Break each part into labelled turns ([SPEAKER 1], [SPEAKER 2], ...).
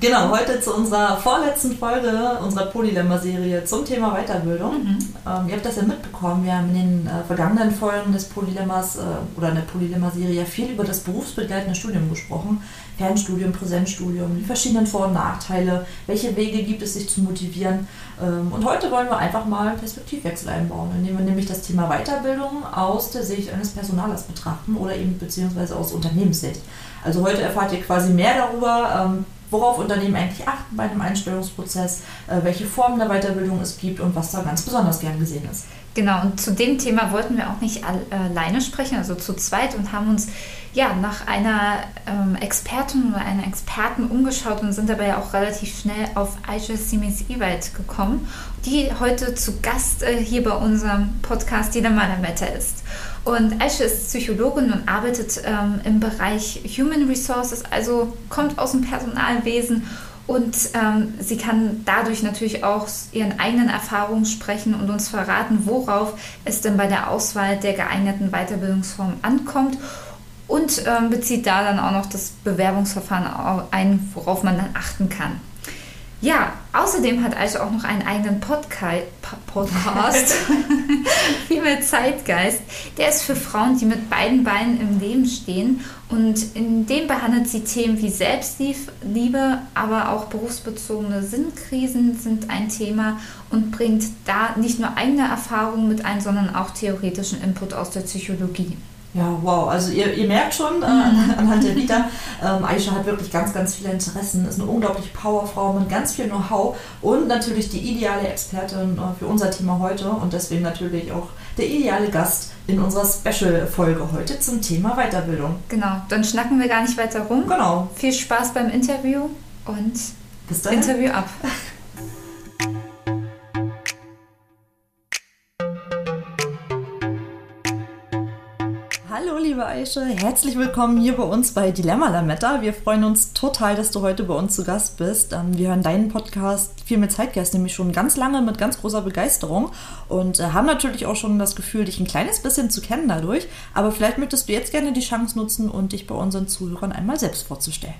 [SPEAKER 1] Genau, heute zu unserer vorletzten Folge unserer Polylemma-Serie zum Thema Weiterbildung. Mhm. Ähm, ihr habt das ja mitbekommen, wir haben in den äh, vergangenen Folgen des Polylemmas äh, oder in der Polylemma-Serie ja viel über das berufsbegleitende Studium gesprochen. Fernstudium, Präsenzstudium, die verschiedenen Vor- und Nachteile, welche Wege gibt es, sich zu motivieren. Ähm, und heute wollen wir einfach mal einen Perspektivwechsel einbauen, indem wir nämlich das Thema Weiterbildung aus der Sicht eines Personalers betrachten oder eben beziehungsweise aus Unternehmenssicht. Also heute erfahrt ihr quasi mehr darüber, ähm, worauf Unternehmen eigentlich achten bei einem Einstellungsprozess, äh, welche Formen der Weiterbildung es gibt und was da ganz besonders gern gesehen ist.
[SPEAKER 2] Genau, und zu dem Thema wollten wir auch nicht alleine sprechen, also zu zweit und haben uns ja nach einer ähm, Expertin oder einer Experten umgeschaut und sind dabei auch relativ schnell auf Aisha Simis Ewald gekommen, die heute zu Gast äh, hier bei unserem Podcast Die Lametta ist. Und Aisha ist Psychologin und arbeitet ähm, im Bereich Human Resources, also kommt aus dem Personalwesen und ähm, sie kann dadurch natürlich auch ihren eigenen Erfahrungen sprechen und uns verraten, worauf es denn bei der Auswahl der geeigneten Weiterbildungsform ankommt und ähm, bezieht da dann auch noch das Bewerbungsverfahren ein, worauf man dann achten kann. Ja, außerdem hat Aisha auch noch einen eigenen Podca Podcast, Female Zeitgeist. Der ist für Frauen, die mit beiden Beinen im Leben stehen. Und in dem behandelt sie Themen wie Selbstliebe, aber auch berufsbezogene Sinnkrisen sind ein Thema und bringt da nicht nur eigene Erfahrungen mit ein, sondern auch theoretischen Input aus der Psychologie.
[SPEAKER 1] Ja, wow. Also ihr, ihr merkt schon äh, mhm. anhand der Vita, ähm, Aisha hat wirklich ganz, ganz viele Interessen, ist eine unglaubliche Powerfrau mit ganz viel Know-how und natürlich die ideale Expertin äh, für unser Thema heute und deswegen natürlich auch der ideale Gast in unserer Special-Folge heute zum Thema Weiterbildung.
[SPEAKER 2] Genau, dann schnacken wir gar nicht weiter rum.
[SPEAKER 1] Genau.
[SPEAKER 2] Viel Spaß beim Interview und Bis Interview ab.
[SPEAKER 1] liebe Aische. Herzlich willkommen hier bei uns bei Dilemma Lametta. Wir freuen uns total, dass du heute bei uns zu Gast bist. Ähm, wir hören deinen Podcast viel mit Zeitgeist nämlich schon ganz lange mit ganz großer Begeisterung und äh, haben natürlich auch schon das Gefühl, dich ein kleines bisschen zu kennen dadurch. Aber vielleicht möchtest du jetzt gerne die Chance nutzen und dich bei unseren Zuhörern einmal selbst vorzustellen.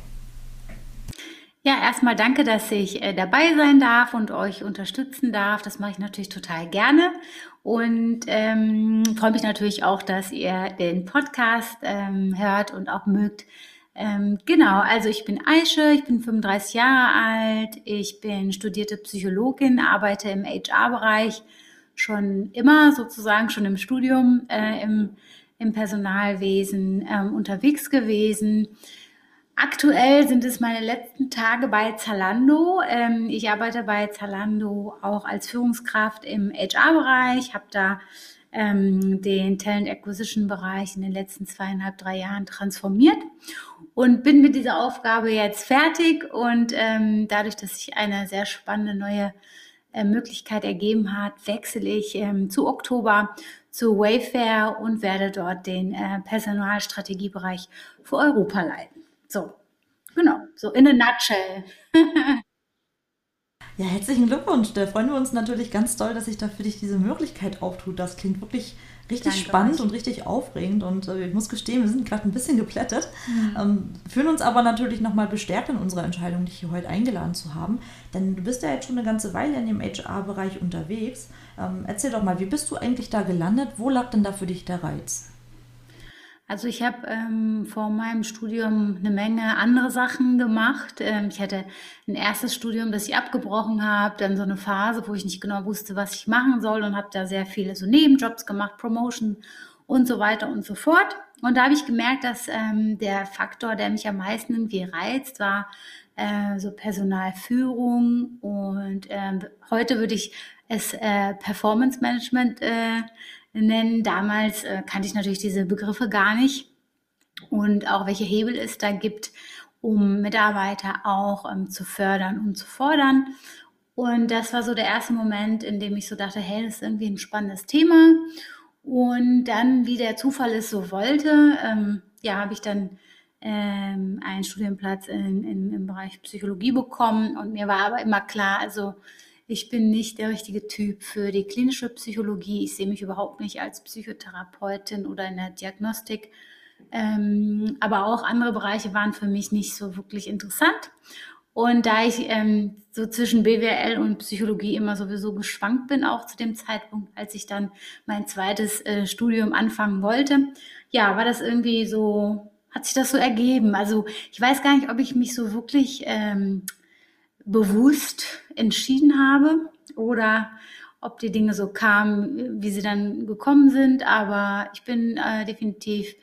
[SPEAKER 3] Ja, erstmal danke, dass ich äh, dabei sein darf und euch unterstützen darf. Das mache ich natürlich total gerne und ähm, freue mich natürlich auch, dass ihr den Podcast ähm, hört und auch mögt. Ähm, genau, also ich bin Aische, ich bin 35 Jahre alt, ich bin studierte Psychologin, arbeite im HR-Bereich schon immer sozusagen schon im Studium äh, im, im Personalwesen ähm, unterwegs gewesen Aktuell sind es meine letzten Tage bei Zalando. Ähm, ich arbeite bei Zalando auch als Führungskraft im HR-Bereich, habe da ähm, den Talent Acquisition-Bereich in den letzten zweieinhalb, drei Jahren transformiert und bin mit dieser Aufgabe jetzt fertig. Und ähm, dadurch, dass sich eine sehr spannende neue äh, Möglichkeit ergeben hat, wechsle ich zu Oktober zu Wayfair und werde dort den äh, Personalstrategiebereich für Europa leiten. So, genau, so in a nutshell.
[SPEAKER 1] ja, herzlichen Glückwunsch. Da freuen wir uns natürlich ganz doll, dass sich da für dich diese Möglichkeit auftut. Das klingt wirklich richtig Danke spannend euch. und richtig aufregend. Und äh, ich muss gestehen, wir sind gerade ein bisschen geplättet, mhm. ähm, fühlen uns aber natürlich nochmal bestärkt in unserer Entscheidung, dich hier heute eingeladen zu haben. Denn du bist ja jetzt schon eine ganze Weile in dem HR-Bereich unterwegs. Ähm, erzähl doch mal, wie bist du eigentlich da gelandet? Wo lag denn da für dich der Reiz?
[SPEAKER 3] Also ich habe ähm, vor meinem Studium eine Menge andere Sachen gemacht. Ähm, ich hatte ein erstes Studium, das ich abgebrochen habe, dann so eine Phase, wo ich nicht genau wusste, was ich machen soll und habe da sehr viele so Nebenjobs gemacht, Promotion und so weiter und so fort. Und da habe ich gemerkt, dass ähm, der Faktor, der mich am meisten irgendwie reizt, war äh, so Personalführung und äh, heute würde ich es äh, Performance Management äh, nennen. Damals äh, kannte ich natürlich diese Begriffe gar nicht und auch welche Hebel es da gibt, um Mitarbeiter auch ähm, zu fördern und zu fordern. Und das war so der erste Moment, in dem ich so dachte, hey, das ist irgendwie ein spannendes Thema. Und dann, wie der Zufall es so wollte, ähm, ja, habe ich dann ähm, einen Studienplatz in, in, im Bereich Psychologie bekommen. Und mir war aber immer klar, also ich bin nicht der richtige Typ für die klinische Psychologie. Ich sehe mich überhaupt nicht als Psychotherapeutin oder in der Diagnostik. Ähm, aber auch andere Bereiche waren für mich nicht so wirklich interessant. Und da ich ähm, so zwischen BWL und Psychologie immer sowieso geschwankt bin, auch zu dem Zeitpunkt, als ich dann mein zweites äh, Studium anfangen wollte, ja, war das irgendwie so, hat sich das so ergeben. Also ich weiß gar nicht, ob ich mich so wirklich ähm, bewusst entschieden habe oder ob die Dinge so kamen, wie sie dann gekommen sind. Aber ich bin äh, definitiv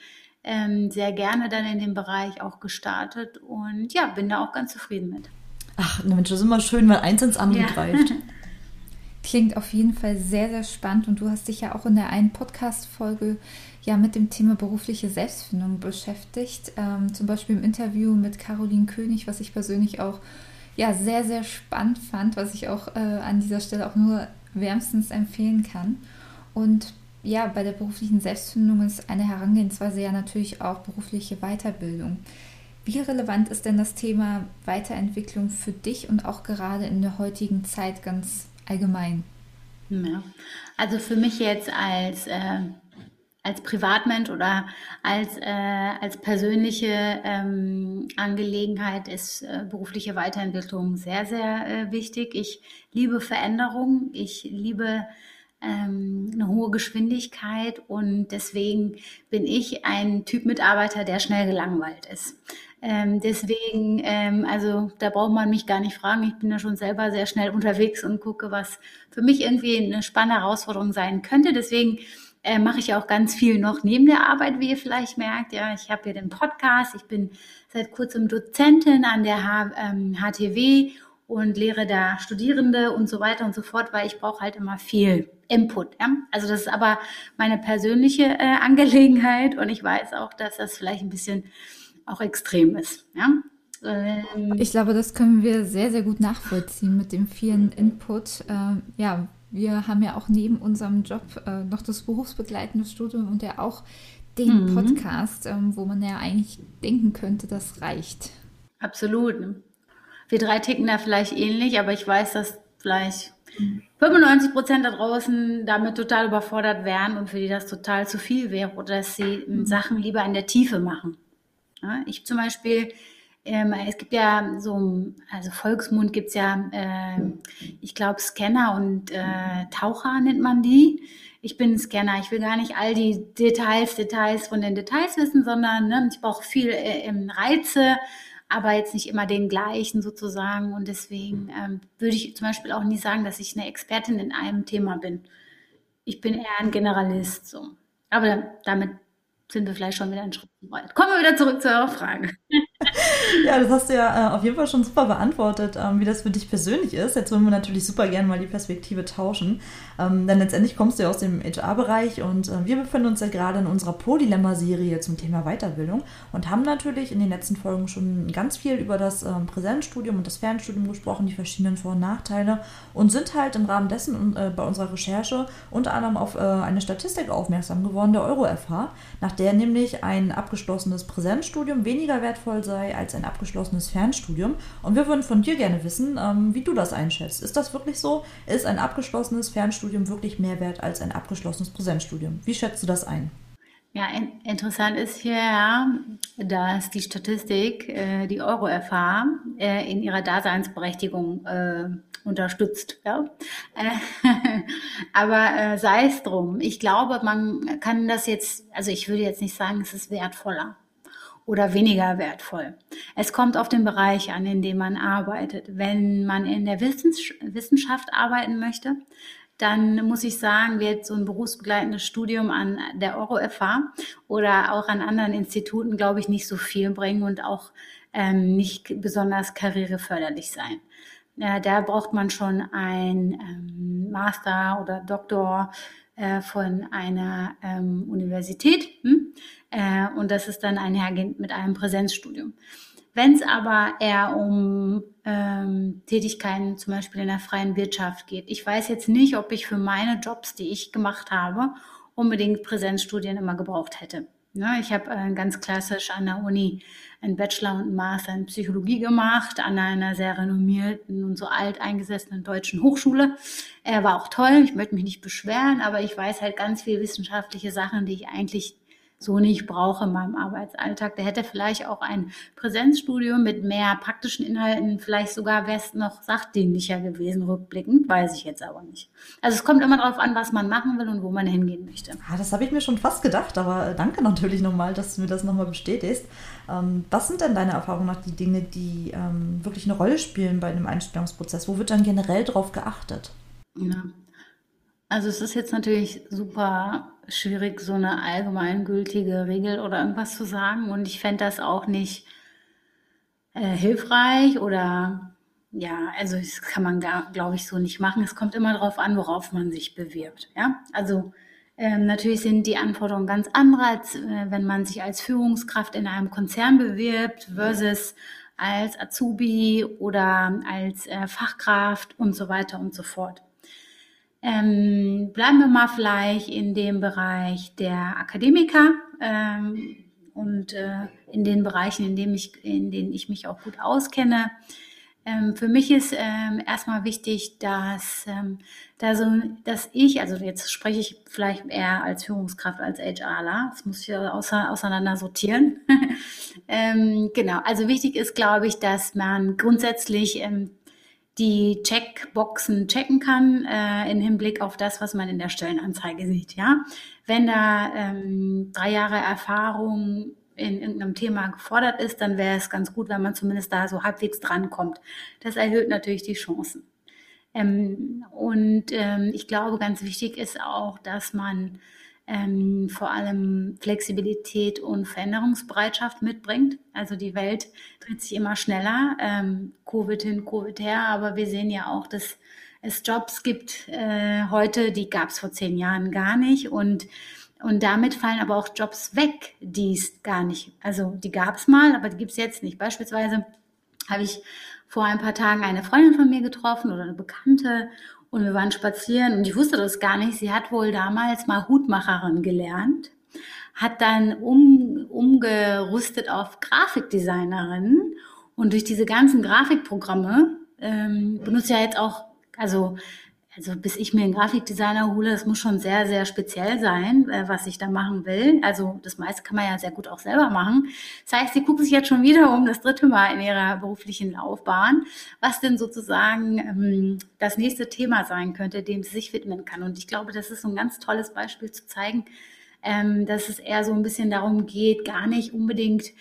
[SPEAKER 3] ähm, sehr gerne dann in dem Bereich auch gestartet und ja, bin da auch ganz zufrieden mit.
[SPEAKER 1] Ach, Mensch, das ist immer schön, weil eins ins andere ja. greift.
[SPEAKER 2] Klingt auf jeden Fall sehr, sehr spannend und du hast dich ja auch in der einen Podcast-Folge ja mit dem Thema berufliche Selbstfindung beschäftigt. Ähm, zum Beispiel im Interview mit Caroline König, was ich persönlich auch ja sehr, sehr spannend fand, was ich auch äh, an dieser Stelle auch nur wärmstens empfehlen kann. Und ja, bei der beruflichen Selbstfindung ist eine Herangehensweise ja natürlich auch berufliche Weiterbildung. Wie relevant ist denn das Thema Weiterentwicklung für dich und auch gerade in der heutigen Zeit ganz allgemein?
[SPEAKER 3] Ja. Also für mich jetzt als, äh, als Privatmensch oder als, äh, als persönliche ähm, Angelegenheit ist äh, berufliche Weiterentwicklung sehr, sehr äh, wichtig. Ich liebe Veränderung. Ich liebe ähm, eine hohe Geschwindigkeit und deswegen bin ich ein Typ Mitarbeiter, der schnell gelangweilt ist. Ähm, deswegen, ähm, also da braucht man mich gar nicht fragen. Ich bin da schon selber sehr schnell unterwegs und gucke, was für mich irgendwie eine spannende Herausforderung sein könnte. Deswegen äh, mache ich auch ganz viel noch neben der Arbeit, wie ihr vielleicht merkt. Ja, ich habe hier den Podcast. Ich bin seit kurzem Dozentin an der H ähm, HTW und lehre da Studierende und so weiter und so fort, weil ich brauche halt immer viel Input. Ja? Also das ist aber meine persönliche äh, Angelegenheit und ich weiß auch, dass das vielleicht ein bisschen auch extrem ist. Ja?
[SPEAKER 2] Ähm, ich glaube, das können wir sehr, sehr gut nachvollziehen mit dem vielen Input. Ähm, ja, wir haben ja auch neben unserem Job äh, noch das berufsbegleitende Studium und ja auch den mhm. Podcast, ähm, wo man ja eigentlich denken könnte, das reicht.
[SPEAKER 3] Absolut. Wir drei ticken da vielleicht ähnlich, aber ich weiß, dass vielleicht 95 Prozent da draußen damit total überfordert wären und für die das total zu viel wäre oder dass sie mhm. Sachen lieber in der Tiefe machen. Ja, ich zum Beispiel, ähm, es gibt ja so, also Volksmund gibt es ja, äh, ich glaube, Scanner und äh, Taucher nennt man die. Ich bin Scanner, ich will gar nicht all die Details, Details von den Details wissen, sondern ne, ich brauche viel äh, Reize, aber jetzt nicht immer den gleichen sozusagen. Und deswegen ähm, würde ich zum Beispiel auch nie sagen, dass ich eine Expertin in einem Thema bin. Ich bin eher ein Generalist so. Aber damit sind wir vielleicht schon wieder einen Schritt weit. Kommen wir wieder zurück zu eurer Frage.
[SPEAKER 1] Ja, das hast du ja äh, auf jeden Fall schon super beantwortet, ähm, wie das für dich persönlich ist. Jetzt wollen wir natürlich super gerne mal die Perspektive tauschen. Ähm, denn letztendlich kommst du ja aus dem HR-Bereich und äh, wir befinden uns ja gerade in unserer Polylemma-Serie zum Thema Weiterbildung und haben natürlich in den letzten Folgen schon ganz viel über das ähm, Präsenzstudium und das Fernstudium gesprochen, die verschiedenen Vor- und Nachteile und sind halt im Rahmen dessen äh, bei unserer Recherche unter anderem auf äh, eine Statistik aufmerksam geworden, der Euro-FH, nach der nämlich ein abgeschlossenes Präsenzstudium weniger wertvoll sei als ein abgeschlossenes Fernstudium. Und wir würden von dir gerne wissen, ähm, wie du das einschätzt. Ist das wirklich so? Ist ein abgeschlossenes Fernstudium wirklich mehr wert als ein abgeschlossenes Präsenzstudium? Wie schätzt du das ein?
[SPEAKER 3] Ja, interessant ist hier, dass die Statistik äh, die Euro-FH äh, in ihrer Daseinsberechtigung äh, unterstützt. Ja? Äh, aber äh, sei es drum. Ich glaube, man kann das jetzt, also ich würde jetzt nicht sagen, es ist wertvoller oder weniger wertvoll. Es kommt auf den Bereich an, in dem man arbeitet. Wenn man in der Wissenschaft arbeiten möchte, dann muss ich sagen, wird so ein berufsbegleitendes Studium an der Euro-FH oder auch an anderen Instituten, glaube ich, nicht so viel bringen und auch ähm, nicht besonders karriereförderlich sein. Ja, da braucht man schon ein ähm, Master oder Doktor äh, von einer ähm, Universität. Hm? Äh, und das ist dann einhergehend mit einem Präsenzstudium. Wenn es aber eher um ähm, Tätigkeiten zum Beispiel in der freien Wirtschaft geht, ich weiß jetzt nicht, ob ich für meine Jobs, die ich gemacht habe, unbedingt Präsenzstudien immer gebraucht hätte. Ja, ich habe äh, ganz klassisch an der Uni einen Bachelor und einen Master in Psychologie gemacht, an einer sehr renommierten und so alt eingesessenen deutschen Hochschule. Er war auch toll, ich möchte mich nicht beschweren, aber ich weiß halt ganz viele wissenschaftliche Sachen, die ich eigentlich so nicht brauche in meinem Arbeitsalltag. Der hätte vielleicht auch ein Präsenzstudium mit mehr praktischen Inhalten, vielleicht sogar wäre es noch sachdienlicher gewesen, rückblickend, weiß ich jetzt aber nicht. Also es kommt immer darauf an, was man machen will und wo man hingehen möchte.
[SPEAKER 1] Ja, das habe ich mir schon fast gedacht, aber danke natürlich nochmal, dass du mir das nochmal bestätigst. Ähm, was sind denn deine Erfahrungen nach die Dinge, die ähm, wirklich eine Rolle spielen bei einem Einstellungsprozess? Wo wird dann generell drauf geachtet?
[SPEAKER 3] Ja. Also es ist jetzt natürlich super schwierig, so eine allgemeingültige Regel oder irgendwas zu sagen. Und ich fände das auch nicht äh, hilfreich oder ja, also das kann man, glaube ich, so nicht machen. Es kommt immer darauf an, worauf man sich bewirbt. Ja, also ähm, natürlich sind die Anforderungen ganz andere, als äh, wenn man sich als Führungskraft in einem Konzern bewirbt versus als Azubi oder als äh, Fachkraft und so weiter und so fort. Ähm, bleiben wir mal vielleicht in dem Bereich der Akademiker ähm, und äh, in den Bereichen, in, dem ich, in denen ich mich auch gut auskenne. Ähm, für mich ist ähm, erstmal wichtig, dass, ähm, da so, dass ich, also jetzt spreche ich vielleicht eher als Führungskraft, als HRler, das muss ich außer, auseinander sortieren. ähm, genau, also wichtig ist, glaube ich, dass man grundsätzlich die Checkboxen checken kann äh, im Hinblick auf das, was man in der Stellenanzeige sieht. Ja, wenn da ähm, drei Jahre Erfahrung in irgendeinem Thema gefordert ist, dann wäre es ganz gut, wenn man zumindest da so halbwegs drankommt. Das erhöht natürlich die Chancen. Ähm, und ähm, ich glaube, ganz wichtig ist auch, dass man ähm, vor allem Flexibilität und Veränderungsbereitschaft mitbringt. Also die Welt dreht sich immer schneller, ähm, Covid hin, Covid her, aber wir sehen ja auch, dass es Jobs gibt äh, heute, die gab es vor zehn Jahren gar nicht und und damit fallen aber auch Jobs weg, die es gar nicht, also die gab es mal, aber die gibt es jetzt nicht. Beispielsweise habe ich vor ein paar Tagen eine Freundin von mir getroffen oder eine Bekannte und wir waren spazieren und ich wusste das gar nicht. Sie hat wohl damals mal Hutmacherin gelernt, hat dann um, umgerüstet auf Grafikdesignerin und durch diese ganzen Grafikprogramme ähm, benutzt ja jetzt auch, also also bis ich mir einen Grafikdesigner hole, das muss schon sehr, sehr speziell sein, äh, was ich da machen will. Also das meiste kann man ja sehr gut auch selber machen. Das heißt, sie guckt sich jetzt schon wieder um das dritte Mal in ihrer beruflichen Laufbahn, was denn sozusagen ähm, das nächste Thema sein könnte, dem sie sich widmen kann. Und ich glaube, das ist so ein ganz tolles Beispiel zu zeigen, ähm, dass es eher so ein bisschen darum geht, gar nicht unbedingt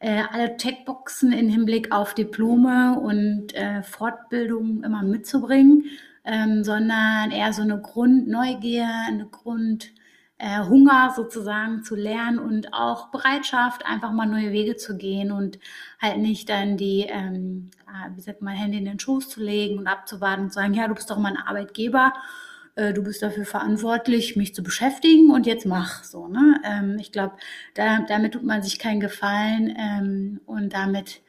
[SPEAKER 3] äh, alle Checkboxen im Hinblick auf Diplome und äh, Fortbildung immer mitzubringen, ähm, sondern eher so eine Grundneugier, eine Grundhunger äh, sozusagen zu lernen und auch Bereitschaft, einfach mal neue Wege zu gehen und halt nicht dann die, ähm, ah, wie sagt man, Hände in den Schoß zu legen und abzuwarten und zu sagen, ja, du bist doch mein Arbeitgeber, äh, du bist dafür verantwortlich, mich zu beschäftigen und jetzt mach so. Ne? Ähm, ich glaube, da, damit tut man sich keinen Gefallen ähm, und damit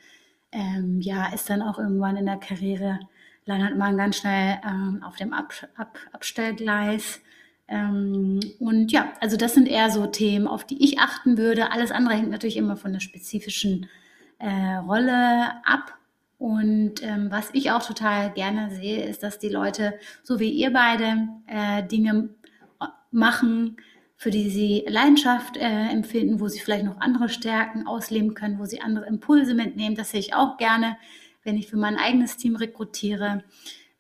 [SPEAKER 3] ähm, ja ist dann auch irgendwann in der Karriere landet man ganz schnell ähm, auf dem Ab Ab Abstellgleis. Ähm, und ja, also das sind eher so Themen, auf die ich achten würde. Alles andere hängt natürlich immer von der spezifischen äh, Rolle ab. Und ähm, was ich auch total gerne sehe, ist, dass die Leute, so wie ihr beide, äh, Dinge machen, für die sie Leidenschaft äh, empfinden, wo sie vielleicht noch andere Stärken ausleben können, wo sie andere Impulse mitnehmen. Das sehe ich auch gerne wenn ich für mein eigenes Team rekrutiere.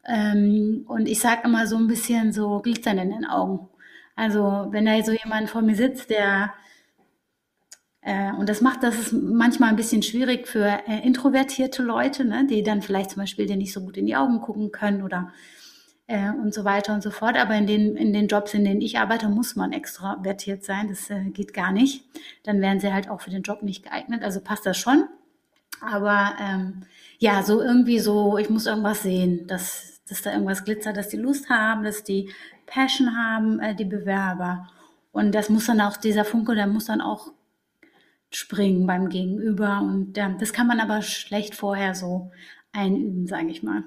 [SPEAKER 3] Ähm, und ich sage immer so ein bisschen so glitzern in den Augen. Also wenn da so jemand vor mir sitzt, der äh, und das macht das ist manchmal ein bisschen schwierig für äh, introvertierte Leute, ne, die dann vielleicht zum Beispiel dir nicht so gut in die Augen gucken können oder äh, und so weiter und so fort. Aber in den, in den Jobs, in denen ich arbeite, muss man extrovertiert sein. Das äh, geht gar nicht. Dann wären sie halt auch für den Job nicht geeignet. Also passt das schon. Aber ähm, ja, so irgendwie so, ich muss irgendwas sehen, dass, dass da irgendwas glitzert, dass die Lust haben, dass die Passion haben, äh, die Bewerber. Und das muss dann auch, dieser Funke, der muss dann auch springen beim Gegenüber. Und ja, das kann man aber schlecht vorher so einüben, sage ich mal.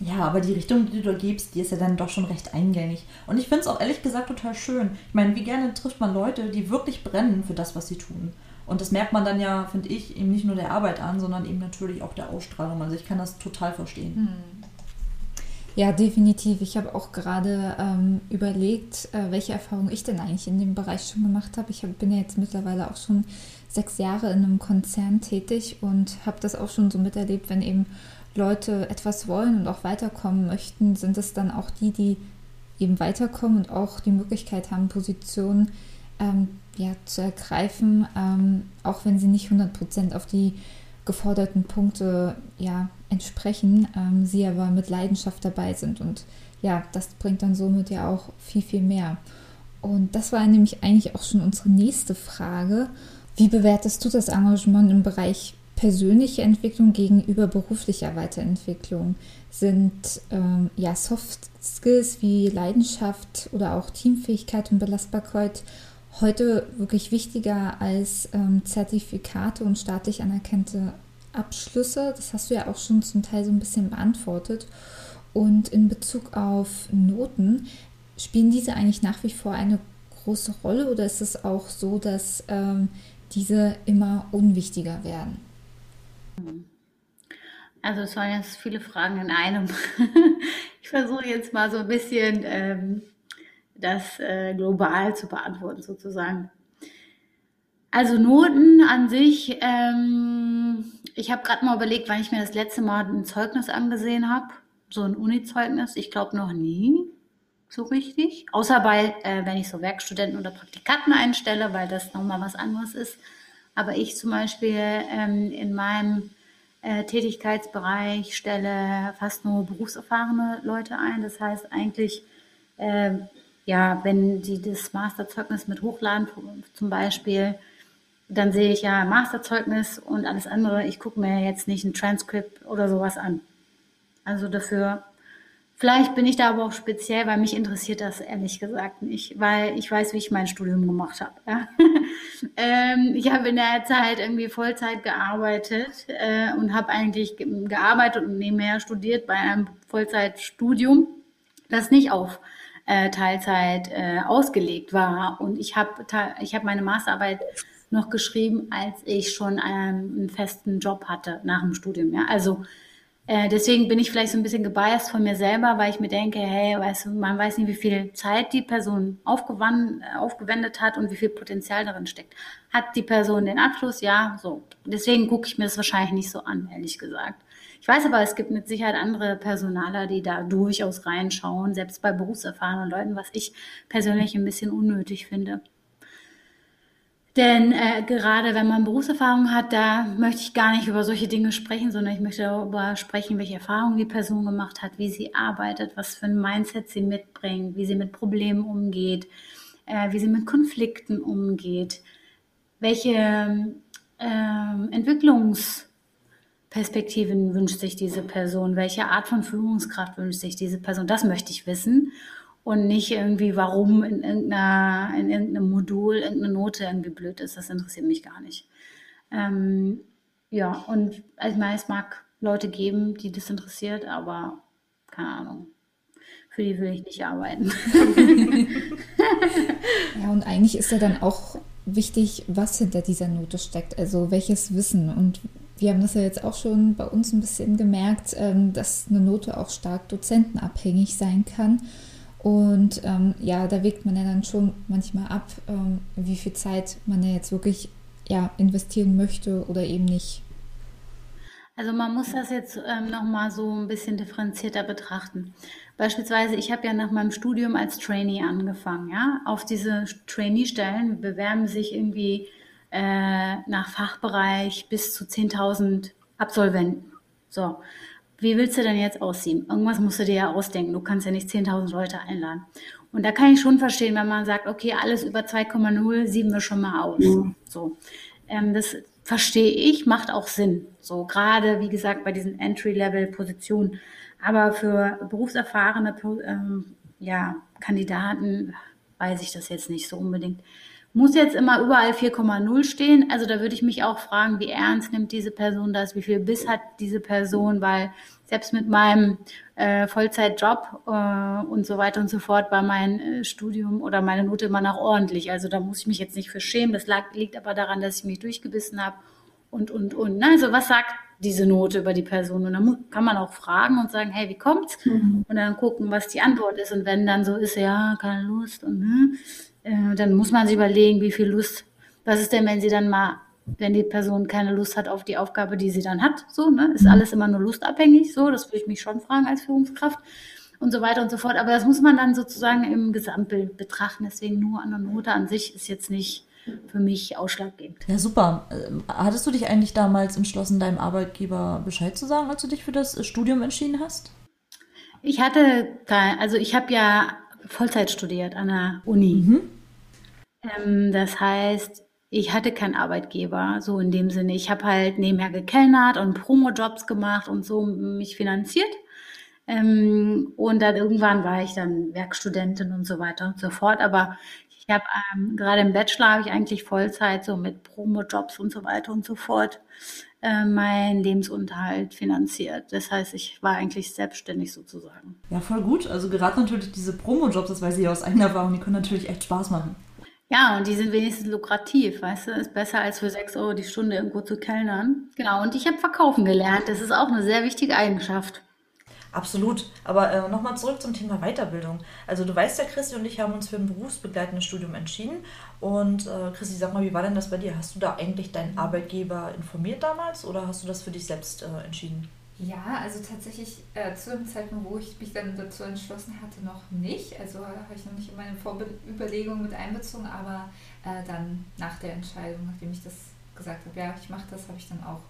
[SPEAKER 1] Ja, aber die Richtung, die du gibst, die ist ja dann doch schon recht eingängig. Und ich finde es auch ehrlich gesagt total schön. Ich meine, wie gerne trifft man Leute, die wirklich brennen für das, was sie tun. Und das merkt man dann ja, finde ich, eben nicht nur der Arbeit an, sondern eben natürlich auch der Ausstrahlung. Also ich kann das total verstehen. Hm.
[SPEAKER 2] Ja, definitiv. Ich habe auch gerade ähm, überlegt, äh, welche Erfahrungen ich denn eigentlich in dem Bereich schon gemacht habe. Ich hab, bin ja jetzt mittlerweile auch schon sechs Jahre in einem Konzern tätig und habe das auch schon so miterlebt, wenn eben Leute etwas wollen und auch weiterkommen möchten, sind es dann auch die, die eben weiterkommen und auch die Möglichkeit haben, Positionen ähm, ja, zu ergreifen, ähm, auch wenn sie nicht 100% auf die geforderten Punkte ja, entsprechen, ähm, sie aber mit Leidenschaft dabei sind. Und ja, das bringt dann somit ja auch viel, viel mehr. Und das war nämlich eigentlich auch schon unsere nächste Frage. Wie bewertest du das Engagement im Bereich persönliche Entwicklung gegenüber beruflicher Weiterentwicklung? Sind ähm, ja Soft Skills wie Leidenschaft oder auch Teamfähigkeit und Belastbarkeit heute wirklich wichtiger als ähm, Zertifikate und staatlich anerkannte Abschlüsse? Das hast du ja auch schon zum Teil so ein bisschen beantwortet. Und in Bezug auf Noten, spielen diese eigentlich nach wie vor eine große Rolle oder ist es auch so, dass ähm, diese immer unwichtiger werden?
[SPEAKER 3] Also es waren jetzt viele Fragen in einem. ich versuche jetzt mal so ein bisschen ähm, das äh, global zu beantworten sozusagen. Also Noten an sich, ähm, ich habe gerade mal überlegt, wann ich mir das letzte Mal ein Zeugnis angesehen habe. So ein Uni-Zeugnis. Ich glaube noch nie so richtig. Außer bei, äh, wenn ich so Werkstudenten oder Praktikanten einstelle, weil das nochmal was anderes ist. Aber ich zum Beispiel ähm, in meinem äh, Tätigkeitsbereich stelle fast nur berufserfahrene Leute ein. Das heißt eigentlich, äh, ja, wenn Sie das Masterzeugnis mit hochladen zum Beispiel, dann sehe ich ja Masterzeugnis und alles andere. Ich gucke mir jetzt nicht ein Transkript oder sowas an. Also dafür Vielleicht bin ich da aber auch speziell, weil mich interessiert das ehrlich gesagt nicht, weil ich weiß, wie ich mein Studium gemacht habe. Ja? ähm, ich habe in der Zeit irgendwie Vollzeit gearbeitet äh, und habe eigentlich gearbeitet und nebenher studiert bei einem Vollzeitstudium, das nicht auf äh, Teilzeit äh, ausgelegt war. Und ich habe hab meine Masterarbeit noch geschrieben, als ich schon einen, einen festen Job hatte nach dem Studium. Ja? Also äh, deswegen bin ich vielleicht so ein bisschen gebiased von mir selber, weil ich mir denke, hey, weißt du, man weiß nicht, wie viel Zeit die Person aufgewendet hat und wie viel Potenzial darin steckt. Hat die Person den Abschluss? Ja, so. Deswegen gucke ich mir das wahrscheinlich nicht so an, ehrlich gesagt. Ich weiß aber, es gibt mit Sicherheit andere Personaler, die da durchaus reinschauen, selbst bei berufserfahrenen Leuten, was ich persönlich ein bisschen unnötig finde. Denn äh, gerade wenn man Berufserfahrung hat, da möchte ich gar nicht über solche Dinge sprechen, sondern ich möchte darüber sprechen, welche Erfahrungen die Person gemacht hat, wie sie arbeitet, was für ein Mindset sie mitbringt, wie sie mit Problemen umgeht, äh, wie sie mit Konflikten umgeht, welche äh, Entwicklungsperspektiven wünscht sich diese Person, welche Art von Führungskraft wünscht sich diese Person. Das möchte ich wissen und nicht irgendwie, warum in, irgendeiner, in irgendeinem Modul irgendeine Note irgendwie blöd ist. Das interessiert mich gar nicht. Ähm, ja, und ich meine, es mag Leute geben, die das interessiert, aber keine Ahnung. Für die will ich nicht arbeiten.
[SPEAKER 2] ja, und eigentlich ist ja dann auch wichtig, was hinter dieser Note steckt. Also welches Wissen. Und wir haben das ja jetzt auch schon bei uns ein bisschen gemerkt, ähm, dass eine Note auch stark dozentenabhängig sein kann. Und ähm, ja, da wägt man ja dann schon manchmal ab, ähm, wie viel Zeit man ja jetzt wirklich ja, investieren möchte oder eben nicht.
[SPEAKER 3] Also man muss das jetzt ähm, nochmal so ein bisschen differenzierter betrachten. Beispielsweise, ich habe ja nach meinem Studium als Trainee angefangen. Ja? Auf diese Trainee-Stellen bewerben sich irgendwie äh, nach Fachbereich bis zu 10.000 Absolventen. So, wie willst du denn jetzt aussehen? Irgendwas musst du dir ja ausdenken. Du kannst ja nicht 10.000 Leute einladen. Und da kann ich schon verstehen, wenn man sagt, okay, alles über 2,0 sieben wir schon mal aus. Mhm. So. Ähm, das verstehe ich, macht auch Sinn. So, gerade, wie gesagt, bei diesen Entry-Level-Positionen. Aber für berufserfahrene ähm, ja, Kandidaten weiß ich das jetzt nicht so unbedingt. Muss jetzt immer überall 4,0 stehen. Also da würde ich mich auch fragen, wie ernst nimmt diese Person das, wie viel Biss hat diese Person, weil selbst mit meinem äh, Vollzeitjob äh, und so weiter und so fort war mein äh, Studium oder meine Note immer noch ordentlich. Also da muss ich mich jetzt nicht für schämen. Das lag, liegt aber daran, dass ich mich durchgebissen habe und, und, und. Also was sagt diese Note über die Person? Und dann kann man auch fragen und sagen, hey, wie kommt's? Mhm. Und dann gucken, was die Antwort ist. Und wenn dann so ist, ja, keine Lust und hm, äh, dann muss man sich überlegen, wie viel Lust, was ist denn, wenn sie dann mal, wenn die Person keine Lust hat auf die Aufgabe, die sie dann hat, so, ne? Ist alles immer nur lustabhängig, so, das würde ich mich schon fragen als Führungskraft und so weiter und so fort. Aber das muss man dann sozusagen im Gesamtbild betrachten. Deswegen nur an der Note an sich ist jetzt nicht für mich ausschlaggebend.
[SPEAKER 1] Ja, super. Ähm, hattest du dich eigentlich damals entschlossen, deinem Arbeitgeber Bescheid zu sagen, als du dich für das Studium entschieden hast?
[SPEAKER 3] Ich hatte, also ich habe ja Vollzeit studiert an der Uni. Mhm. Ähm, das heißt, ich hatte keinen Arbeitgeber, so in dem Sinne. Ich habe halt nebenher gekellnert und Promo-Jobs gemacht und so mich finanziert. Ähm, und dann irgendwann war ich dann Werkstudentin und so weiter und so fort. Aber ich habe ähm, gerade im Bachelor habe ich eigentlich Vollzeit so mit Promo-Jobs und so weiter und so fort äh, meinen Lebensunterhalt finanziert. Das heißt, ich war eigentlich selbstständig sozusagen.
[SPEAKER 1] Ja, voll gut. Also gerade natürlich diese Promo-Jobs, das weiß ich aus eigener Erfahrung, die können natürlich echt Spaß machen.
[SPEAKER 3] Ja, und die sind wenigstens lukrativ, weißt du, ist besser als für 6 Euro die Stunde irgendwo zu kellnern. Genau, und ich habe verkaufen gelernt. Das ist auch eine sehr wichtige Eigenschaft.
[SPEAKER 1] Absolut. Aber äh, nochmal zurück zum Thema Weiterbildung. Also du weißt ja, Christi und ich haben uns für ein berufsbegleitendes Studium entschieden. Und äh, Christi, sag mal, wie war denn das bei dir? Hast du da eigentlich deinen Arbeitgeber informiert damals oder hast du das für dich selbst äh, entschieden?
[SPEAKER 2] Ja, also tatsächlich äh, zu dem Zeitpunkt, wo ich mich dann dazu entschlossen hatte, noch nicht. Also habe ich noch nicht in meine Vorüberlegungen mit einbezogen, aber äh, dann nach der Entscheidung, nachdem ich das gesagt habe, ja, ich mache das, habe ich dann auch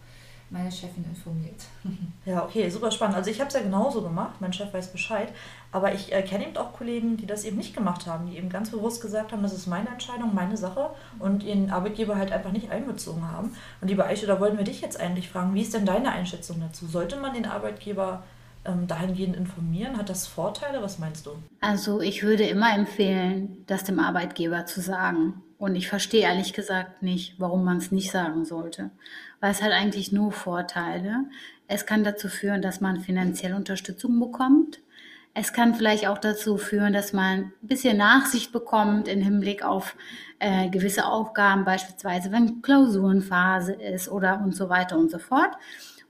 [SPEAKER 2] meine Chefin informiert.
[SPEAKER 1] Ja, okay, super spannend. Also ich habe es ja genauso gemacht, mein Chef weiß Bescheid, aber ich äh, kenne eben auch Kollegen, die das eben nicht gemacht haben, die eben ganz bewusst gesagt haben, das ist meine Entscheidung, meine Sache und ihren Arbeitgeber halt einfach nicht einbezogen haben. Und liebe Aisha, da wollten wir dich jetzt eigentlich fragen, wie ist denn deine Einschätzung dazu? Sollte man den Arbeitgeber ähm, dahingehend informieren? Hat das Vorteile? Was meinst du?
[SPEAKER 3] Also ich würde immer empfehlen, das dem Arbeitgeber zu sagen. Und ich verstehe ehrlich gesagt nicht, warum man es nicht sagen sollte. Weil es hat eigentlich nur Vorteile. Es kann dazu führen, dass man finanzielle Unterstützung bekommt. Es kann vielleicht auch dazu führen, dass man ein bisschen Nachsicht bekommt im Hinblick auf äh, gewisse Aufgaben, beispielsweise wenn Klausurenphase ist oder und so weiter und so fort.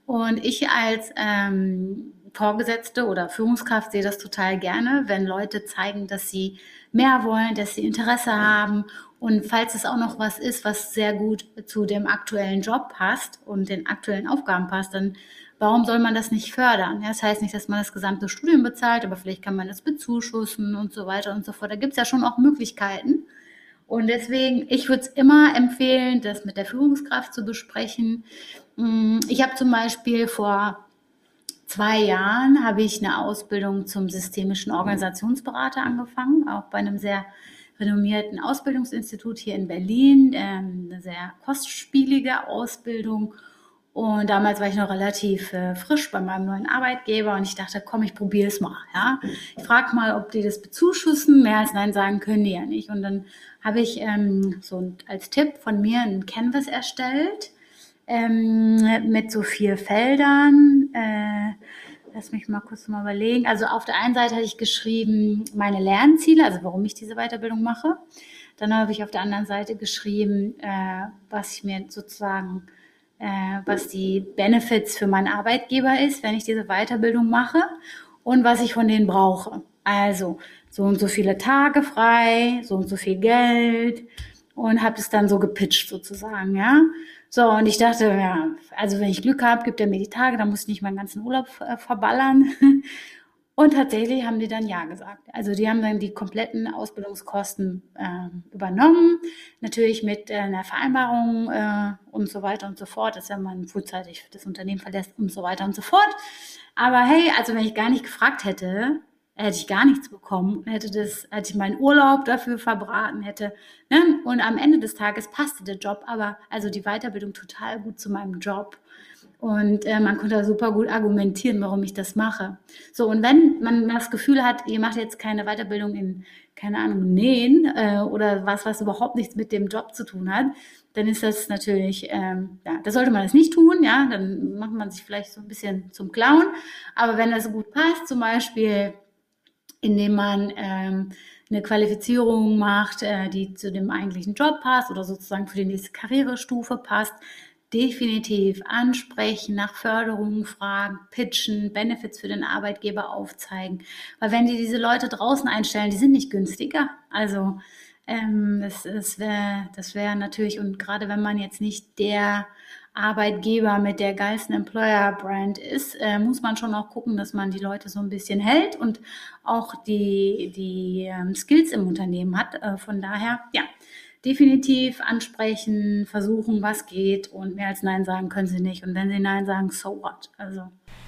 [SPEAKER 3] Und ich als ähm, Vorgesetzte oder Führungskraft sehe das total gerne, wenn Leute zeigen, dass sie mehr wollen, dass sie Interesse haben und falls es auch noch was ist, was sehr gut zu dem aktuellen Job passt und den aktuellen Aufgaben passt, dann warum soll man das nicht fördern? Ja, das heißt nicht, dass man das gesamte Studium bezahlt, aber vielleicht kann man das bezuschussen und so weiter und so fort. Da gibt es ja schon auch Möglichkeiten. Und deswegen, ich würde es immer empfehlen, das mit der Führungskraft zu besprechen. Mm, ich habe zum Beispiel vor zwei Jahren habe ich eine Ausbildung zum systemischen Organisationsberater angefangen, auch bei einem sehr renommierten Ausbildungsinstitut hier in Berlin, ähm, eine sehr kostspielige Ausbildung. Und damals war ich noch relativ äh, frisch bei meinem neuen Arbeitgeber und ich dachte, komm, ich probiere es mal. Ja? Ich frage mal, ob die das bezuschussen. Mehr als Nein sagen können die ja nicht. Und dann habe ich ähm, so als Tipp von mir einen Canvas erstellt ähm, mit so vier Feldern. Äh, Lass mich mal kurz mal überlegen. Also auf der einen Seite hatte ich geschrieben meine Lernziele, also warum ich diese Weiterbildung mache. Dann habe ich auf der anderen Seite geschrieben, äh, was ich mir sozusagen, äh, was die Benefits für meinen Arbeitgeber ist, wenn ich diese Weiterbildung mache und was ich von denen brauche. Also so und so viele Tage frei, so und so viel Geld und habe es dann so gepitcht sozusagen, ja. So, und ich dachte, ja, also wenn ich Glück habe, gibt er mir die Tage, dann muss ich nicht meinen ganzen Urlaub äh, verballern. Und tatsächlich haben die dann Ja gesagt. Also die haben dann die kompletten Ausbildungskosten äh, übernommen, natürlich mit äh, einer Vereinbarung äh, und so weiter und so fort, dass wenn man frühzeitig das Unternehmen verlässt und so weiter und so fort. Aber hey, also wenn ich gar nicht gefragt hätte, hätte ich gar nichts bekommen, hätte das, hätte ich meinen Urlaub dafür verbraten, hätte, ne? Und am Ende des Tages passte der Job, aber also die Weiterbildung total gut zu meinem Job. Und äh, man konnte super gut argumentieren, warum ich das mache. So, und wenn man das Gefühl hat, ihr macht jetzt keine Weiterbildung in keine Ahnung, nähen äh, oder was, was überhaupt nichts mit dem Job zu tun hat, dann ist das natürlich, ähm, ja, da sollte man das nicht tun, ja, dann macht man sich vielleicht so ein bisschen zum Clown. Aber wenn das gut passt, zum Beispiel, indem man ähm, eine Qualifizierung macht, äh, die zu dem eigentlichen Job passt oder sozusagen für die nächste Karrierestufe passt, definitiv ansprechen, nach Förderungen fragen, pitchen, Benefits für den Arbeitgeber aufzeigen. Weil wenn die diese Leute draußen einstellen, die sind nicht günstiger. Also ähm, das, das wäre das wär natürlich, und gerade wenn man jetzt nicht der Arbeitgeber mit der geilsten Employer-Brand ist, äh, muss man schon auch gucken, dass man die Leute so ein bisschen hält und auch die, die ähm, Skills im Unternehmen hat. Äh, von daher, ja, definitiv ansprechen, versuchen, was geht und mehr als Nein sagen können sie nicht. Und wenn sie Nein sagen, so what? Also.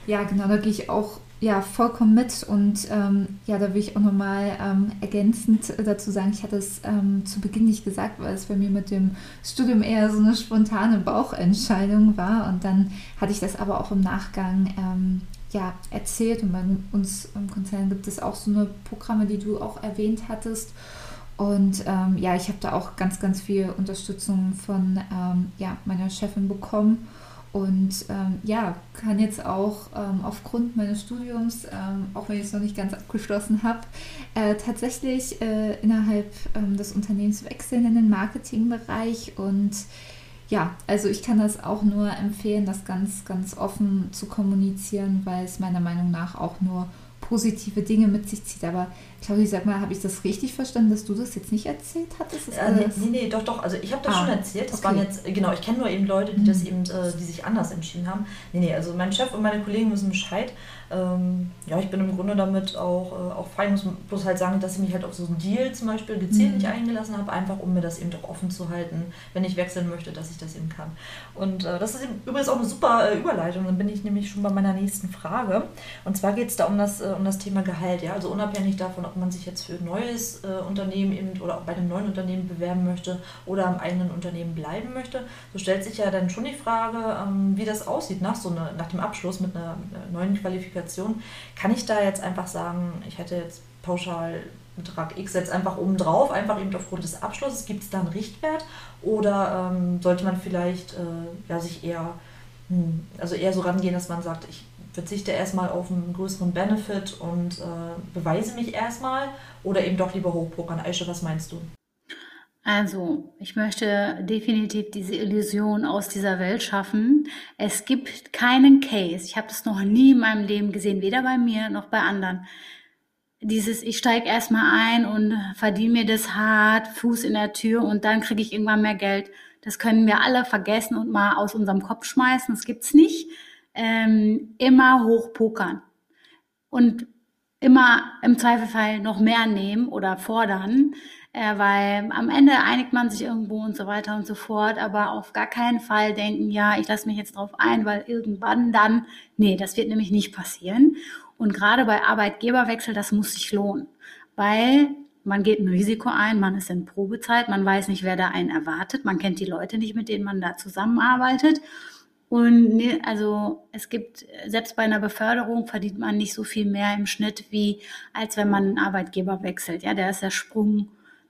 [SPEAKER 2] Ja, genau, da gehe ich auch ja, vollkommen mit. Und ähm, ja, da will ich auch nochmal ähm, ergänzend dazu sagen, ich hatte es ähm, zu Beginn nicht gesagt, weil es bei mir mit dem Studium eher so eine spontane Bauchentscheidung war. Und dann hatte ich das aber auch im Nachgang ähm, ja, erzählt. Und bei uns im Konzern gibt es auch so eine Programme, die du auch erwähnt hattest. Und ähm, ja, ich habe da auch ganz, ganz viel Unterstützung von ähm, ja, meiner Chefin bekommen. Und ähm, ja, kann jetzt auch ähm, aufgrund meines Studiums, ähm, auch wenn ich es noch nicht ganz abgeschlossen habe, äh, tatsächlich äh, innerhalb ähm, des Unternehmens wechseln in den Marketingbereich. Und ja, also ich kann das auch nur empfehlen, das ganz, ganz offen zu kommunizieren, weil es meiner Meinung nach auch nur positive Dinge mit sich zieht. Aber Claudia, sag mal, habe ich das richtig verstanden, dass du das jetzt nicht erzählt hattest?
[SPEAKER 1] Äh, nee, nee, doch, doch. Also ich habe das ah, schon erzählt. Das okay. waren jetzt, genau, ich kenne nur eben Leute, die mhm. das eben, äh, die sich anders entschieden haben. Nee, nee, also mein Chef und meine Kollegen wissen Bescheid. Ähm, ja, ich bin im Grunde damit auch, äh, auch fein, muss bloß halt sagen, dass ich mich halt auf so einen Deal zum Beispiel gezielt mhm. nicht eingelassen habe, einfach um mir das eben doch offen zu halten, wenn ich wechseln möchte, dass ich das eben kann. Und äh, das ist übrigens auch eine super äh, Überleitung, dann bin ich nämlich schon bei meiner nächsten Frage. Und zwar geht es da um das, äh, um das Thema Gehalt, ja, also unabhängig davon, ob man sich jetzt für ein neues äh, Unternehmen eben oder auch bei einem neuen Unternehmen bewerben möchte oder am eigenen Unternehmen bleiben möchte, so stellt sich ja dann schon die Frage, ähm, wie das aussieht nach so eine, nach dem Abschluss mit einer neuen Qualifikation. Qualifikation. Kann ich da jetzt einfach sagen, ich hätte jetzt pauschal Betrag X jetzt einfach oben drauf, einfach eben aufgrund des Abschlusses, gibt es da einen Richtwert? Oder ähm, sollte man vielleicht äh, ja, sich eher, hm, also eher so rangehen, dass man sagt, ich verzichte erstmal auf einen größeren Benefit und äh, beweise mich erstmal oder eben doch lieber hochpokern. Aisha, was meinst du?
[SPEAKER 3] Also, ich möchte definitiv diese Illusion aus dieser Welt schaffen. Es gibt keinen Case. Ich habe das noch nie in meinem Leben gesehen, weder bei mir noch bei anderen. Dieses, ich steige erstmal ein und verdiene mir das hart, Fuß in der Tür und dann kriege ich irgendwann mehr Geld. Das können wir alle vergessen und mal aus unserem Kopf schmeißen. Das gibt's nicht. Ähm, immer hochpokern. Und immer im Zweifelfall noch mehr nehmen oder fordern äh, weil am Ende einigt man sich irgendwo und so weiter und so fort, aber auf gar keinen Fall denken, ja, ich lasse mich jetzt drauf ein, weil irgendwann dann, nee, das wird nämlich nicht passieren. Und gerade bei Arbeitgeberwechsel, das muss sich lohnen, weil man geht ein Risiko ein, man ist in Probezeit, man weiß nicht, wer da einen erwartet, man kennt die Leute nicht, mit denen man da zusammenarbeitet. Und nee, also es gibt, selbst bei einer Beförderung verdient man nicht so viel mehr im Schnitt, wie als wenn man einen Arbeitgeber wechselt. Ja, der ist der Sprung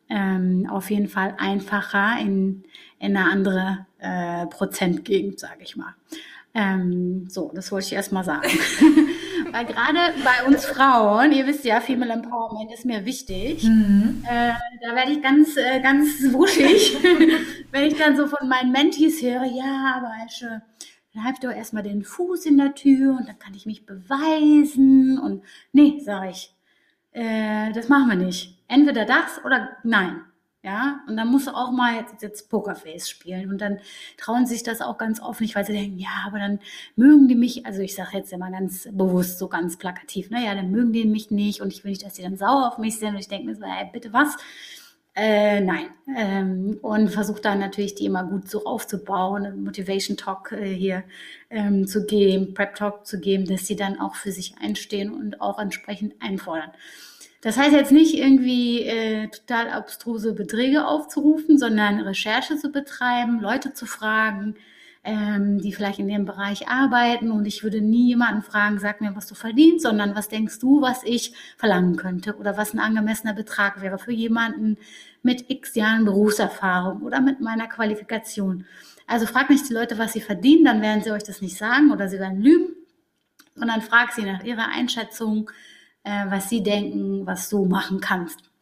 [SPEAKER 3] ähm, auf jeden Fall einfacher in, in eine andere äh, Prozentgegend, sage ich mal. Ähm, so, das wollte ich erst mal sagen. Weil gerade bei uns Frauen, ihr wisst ja, Female Empowerment ist mir wichtig. Mhm. Äh, da werde ich ganz, äh, ganz wuschig, wenn ich dann so von meinen Mentees höre, ja, aber Esche, dann habe ich doch erstmal den Fuß in der Tür und dann kann ich mich beweisen. Und nee, sage ich, äh, das machen wir nicht entweder das oder nein. Ja, und dann musst du auch mal jetzt, jetzt Pokerface spielen und dann trauen sich das auch ganz offen nicht, weil sie denken, ja, aber dann mögen die mich, also ich sage jetzt immer ganz bewusst, so ganz plakativ, naja, dann mögen die mich nicht und ich will nicht, dass sie dann sauer auf mich sind und ich denke mir so, ey, bitte was? Äh, nein. Ähm, und versuche dann natürlich die immer gut so aufzubauen, Motivation Talk äh, hier ähm, zu geben, Prep Talk zu geben, dass sie dann auch für sich einstehen und auch entsprechend einfordern. Das heißt jetzt nicht irgendwie äh, total abstruse Beträge aufzurufen, sondern Recherche zu betreiben, Leute zu fragen, ähm, die vielleicht in dem Bereich arbeiten. Und ich würde nie jemanden fragen, sag mir, was du verdienst, sondern was denkst du, was ich verlangen könnte oder was ein angemessener Betrag wäre für jemanden mit x Jahren Berufserfahrung oder mit meiner Qualifikation. Also frag nicht die Leute, was sie verdienen, dann werden sie euch das nicht sagen oder sie werden lügen, sondern frag sie nach ihrer Einschätzung, äh, was sie denken, was du machen kannst.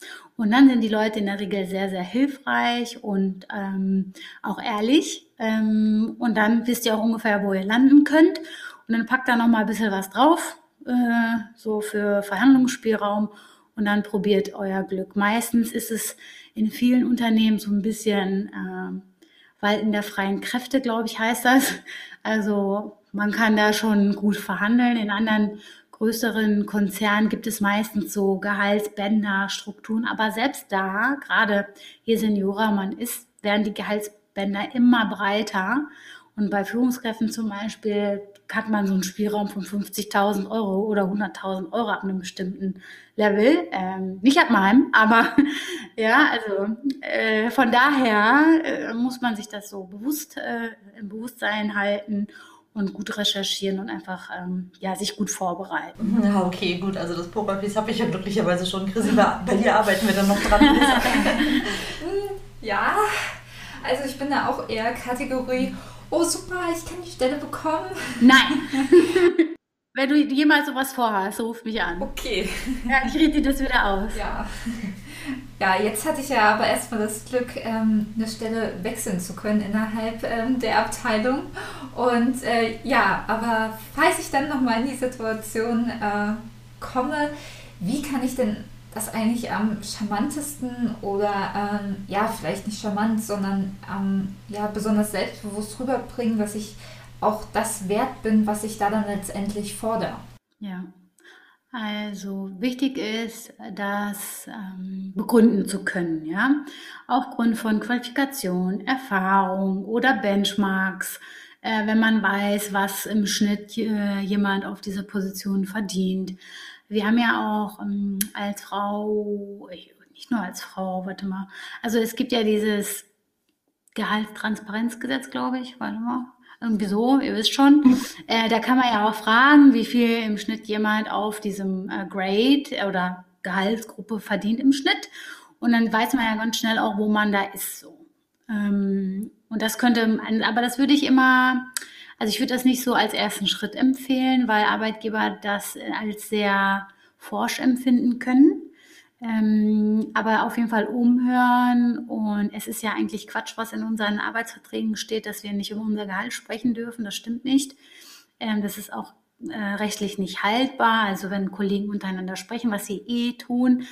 [SPEAKER 3] Und dann sind die Leute in der Regel sehr, sehr hilfreich und ähm, auch ehrlich. Ähm, und dann wisst ihr auch ungefähr, wo ihr landen könnt. Und dann packt da noch mal ein bisschen was drauf, äh, so für Verhandlungsspielraum. Und dann probiert euer Glück. Meistens ist es in vielen Unternehmen so ein bisschen, äh, in der freien Kräfte, glaube ich, heißt das. Also man kann da schon gut verhandeln. In anderen größeren Konzernen gibt es meistens so Gehaltsbänder, Strukturen, aber selbst da, gerade je seniorer man ist, werden die Gehaltsbänder immer breiter. Und bei Führungskräften zum Beispiel hat man so einen Spielraum von 50.000 Euro oder 100.000 Euro ab einem bestimmten Level. Ähm, nicht ab meinem, aber ja, also äh, von daher äh, muss man sich das so bewusst äh, im Bewusstsein halten und gut recherchieren und einfach ähm, ja, sich gut vorbereiten.
[SPEAKER 1] Ja, okay, gut. Also das Pokerpiece habe ich ja glücklicherweise schon. Chrissy, bei dir arbeiten wir dann noch dran.
[SPEAKER 2] ja, also ich bin da auch eher Kategorie, oh super, ich kann die Stelle bekommen.
[SPEAKER 3] Nein. Wenn du jemals sowas vorhast, ruf mich an.
[SPEAKER 2] Okay.
[SPEAKER 3] Ja, ich rede dir das wieder aus.
[SPEAKER 2] Ja. Ja, jetzt hatte ich ja aber erstmal das Glück, ähm, eine Stelle wechseln zu können innerhalb ähm, der Abteilung. Und äh, ja, aber falls ich dann nochmal in die Situation äh, komme, wie kann ich denn das eigentlich am charmantesten oder ähm, ja, vielleicht nicht charmant, sondern ja, besonders selbstbewusst rüberbringen, dass ich auch das wert bin, was ich da dann letztendlich fordere?
[SPEAKER 3] Ja. Also wichtig ist, das ähm, begründen zu können, ja, aufgrund von Qualifikation, Erfahrung oder Benchmarks, äh, wenn man weiß, was im Schnitt äh, jemand auf dieser Position verdient. Wir haben ja auch ähm, als Frau, nicht nur als Frau, warte mal, also es gibt ja dieses Gehaltstransparenzgesetz, glaube ich, warte mal, irgendwie so, ihr wisst schon. Äh, da kann man ja auch fragen, wie viel im Schnitt jemand auf diesem äh, Grade oder Gehaltsgruppe verdient im Schnitt. Und dann weiß man ja ganz schnell auch, wo man da ist. So. Ähm, und das könnte, aber das würde ich immer, also ich würde das nicht so als ersten Schritt empfehlen, weil Arbeitgeber das als sehr forsch empfinden können. Ähm, aber auf jeden Fall umhören. Und es ist ja eigentlich Quatsch, was in unseren Arbeitsverträgen steht, dass wir nicht über unser Gehalt sprechen dürfen. Das stimmt nicht. Ähm, das ist auch äh, rechtlich nicht haltbar. Also wenn Kollegen untereinander sprechen, was sie eh tun,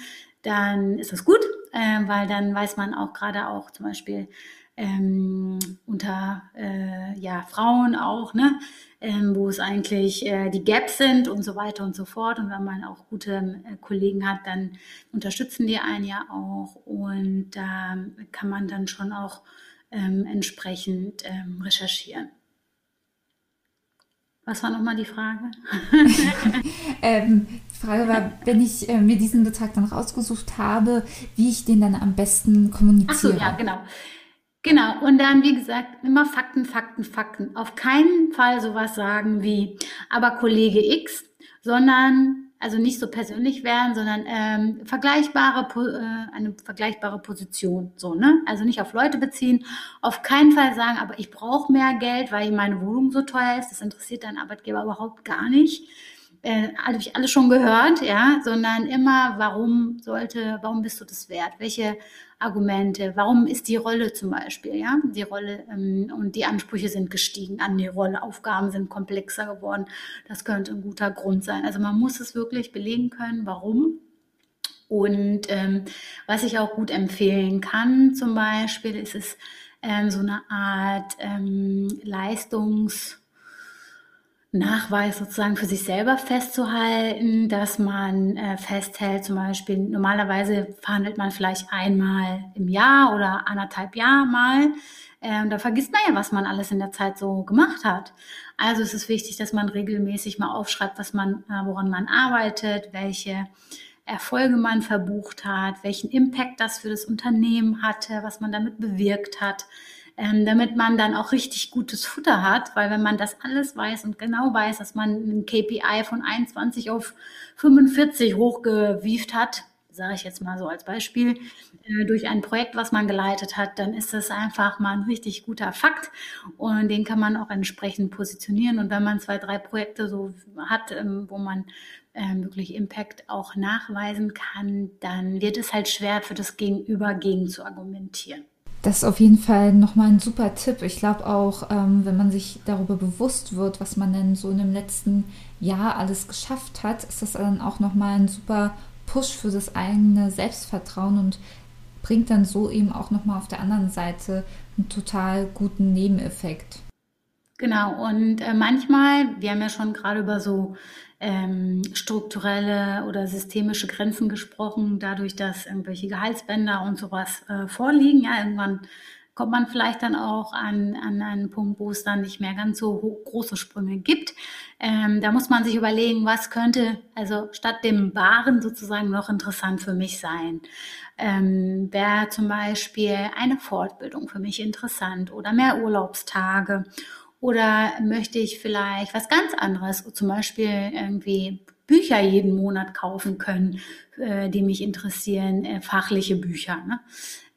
[SPEAKER 3] dann ist das gut, äh, weil dann weiß man auch gerade auch zum Beispiel, ähm, unter äh, ja, Frauen auch, ne? Ähm, wo es eigentlich äh, die Gaps sind und so weiter und so fort. Und wenn man auch gute äh, Kollegen hat, dann unterstützen die einen ja auch und da kann man dann schon auch ähm, entsprechend ähm, recherchieren. Was war nochmal die Frage?
[SPEAKER 2] ähm, die Frage war, wenn ich äh, mir diesen Betrag dann rausgesucht habe, wie ich den dann am besten kommuniziere.
[SPEAKER 3] Ach so, ja, genau. Genau, und dann, wie gesagt, immer Fakten, Fakten, Fakten. Auf keinen Fall sowas sagen wie, aber Kollege X, sondern, also nicht so persönlich werden, sondern ähm, vergleichbare, äh, eine vergleichbare Position. So, ne? Also nicht auf Leute beziehen. Auf keinen Fall sagen, aber ich brauche mehr Geld, weil meine Wohnung so teuer ist. Das interessiert deinen Arbeitgeber überhaupt gar nicht äh, habe ich alles schon gehört, ja, sondern immer, warum sollte, warum bist du das wert? Welche Argumente? Warum ist die Rolle zum Beispiel, ja, die Rolle ähm, und die Ansprüche sind gestiegen an die Rolle, Aufgaben sind komplexer geworden. Das könnte ein guter Grund sein. Also man muss es wirklich belegen können, warum. Und ähm, was ich auch gut empfehlen kann, zum Beispiel, ist es ähm, so eine Art ähm, Leistungs Nachweis sozusagen für sich selber festzuhalten, dass man äh, festhält, zum Beispiel normalerweise verhandelt man vielleicht einmal im Jahr oder anderthalb Jahr mal. Äh, und da vergisst man ja, was man alles in der Zeit so gemacht hat. Also es ist wichtig, dass man regelmäßig mal aufschreibt, was man, äh, woran man arbeitet, welche Erfolge man verbucht hat, welchen Impact das für das Unternehmen hatte, was man damit bewirkt hat ähm, damit man dann auch richtig gutes Futter hat, weil wenn man das alles weiß und genau weiß, dass man ein KPI von 21 auf 45 hochgewieft hat, sage ich jetzt mal so als Beispiel, äh, durch ein Projekt, was man geleitet hat, dann ist das einfach mal ein richtig guter Fakt und den kann man auch entsprechend positionieren. Und wenn man zwei, drei Projekte so hat, ähm, wo man ähm, wirklich Impact auch nachweisen kann, dann wird es halt schwer für das Gegenüber gegen zu argumentieren.
[SPEAKER 2] Das ist auf jeden Fall nochmal ein super Tipp. Ich glaube auch, ähm, wenn man sich darüber bewusst wird, was man denn so in dem letzten Jahr alles geschafft hat, ist das dann auch nochmal ein super Push für das eigene Selbstvertrauen und bringt dann so eben auch nochmal auf der anderen Seite einen total guten Nebeneffekt.
[SPEAKER 3] Genau, und äh, manchmal, wir haben ja schon gerade über so ähm, strukturelle oder systemische Grenzen gesprochen, dadurch, dass irgendwelche Gehaltsbänder und sowas äh, vorliegen. Ja, irgendwann kommt man vielleicht dann auch an, an einen Punkt, wo es dann nicht mehr ganz so große Sprünge gibt. Ähm, da muss man sich überlegen, was könnte also statt dem Waren sozusagen noch interessant für mich sein. Ähm, Wäre zum Beispiel eine Fortbildung für mich interessant oder mehr Urlaubstage oder möchte ich vielleicht was ganz anderes, zum Beispiel irgendwie Bücher jeden Monat kaufen können, äh, die mich interessieren, äh, fachliche Bücher. Ne?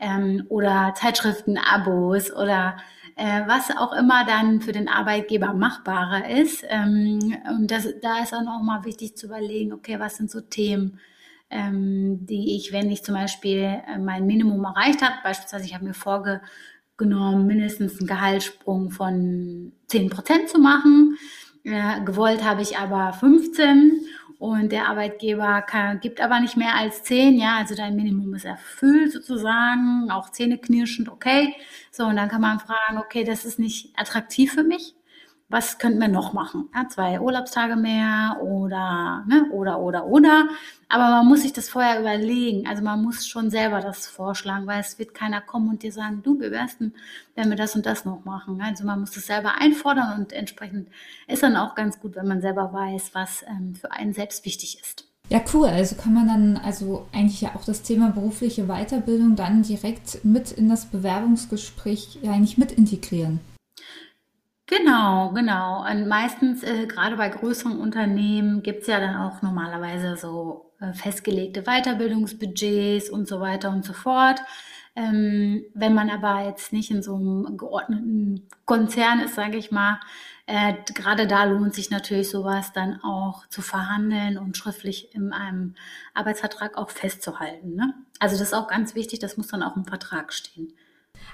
[SPEAKER 3] Ähm, oder Zeitschriften, Abos oder äh, was auch immer dann für den Arbeitgeber machbarer ist. Ähm, und das, da ist dann auch mal wichtig zu überlegen, okay, was sind so Themen, ähm, die ich, wenn ich zum Beispiel äh, mein Minimum erreicht habe, beispielsweise ich habe mir vorgenommen, mindestens einen Gehaltssprung von 10% zu machen, äh, gewollt habe ich aber 15 und der Arbeitgeber kann, gibt aber nicht mehr als zehn, ja, also dein Minimum ist erfüllt sozusagen, auch zähneknirschend, okay. So, und dann kann man fragen, okay, das ist nicht attraktiv für mich was könnten wir noch machen? Ja, zwei Urlaubstage mehr oder, ne, oder, oder, oder. Aber man muss sich das vorher überlegen. Also man muss schon selber das vorschlagen, weil es wird keiner kommen und dir sagen, du, wir wärsten, wenn wir das und das noch machen. Also man muss das selber einfordern und entsprechend ist dann auch ganz gut, wenn man selber weiß, was ähm, für einen selbst wichtig ist.
[SPEAKER 2] Ja, cool. Also kann man dann also eigentlich ja auch das Thema berufliche Weiterbildung dann direkt mit in das Bewerbungsgespräch ja eigentlich mit integrieren.
[SPEAKER 3] Genau, genau. Und meistens, äh, gerade bei größeren Unternehmen, gibt es ja dann auch normalerweise so äh, festgelegte Weiterbildungsbudgets und so weiter und so fort. Ähm, wenn man aber jetzt nicht in so einem geordneten Konzern ist, sage ich mal, äh, gerade da lohnt sich natürlich sowas dann auch zu verhandeln und schriftlich in einem Arbeitsvertrag auch festzuhalten. Ne? Also das ist auch ganz wichtig, das muss dann auch im Vertrag stehen.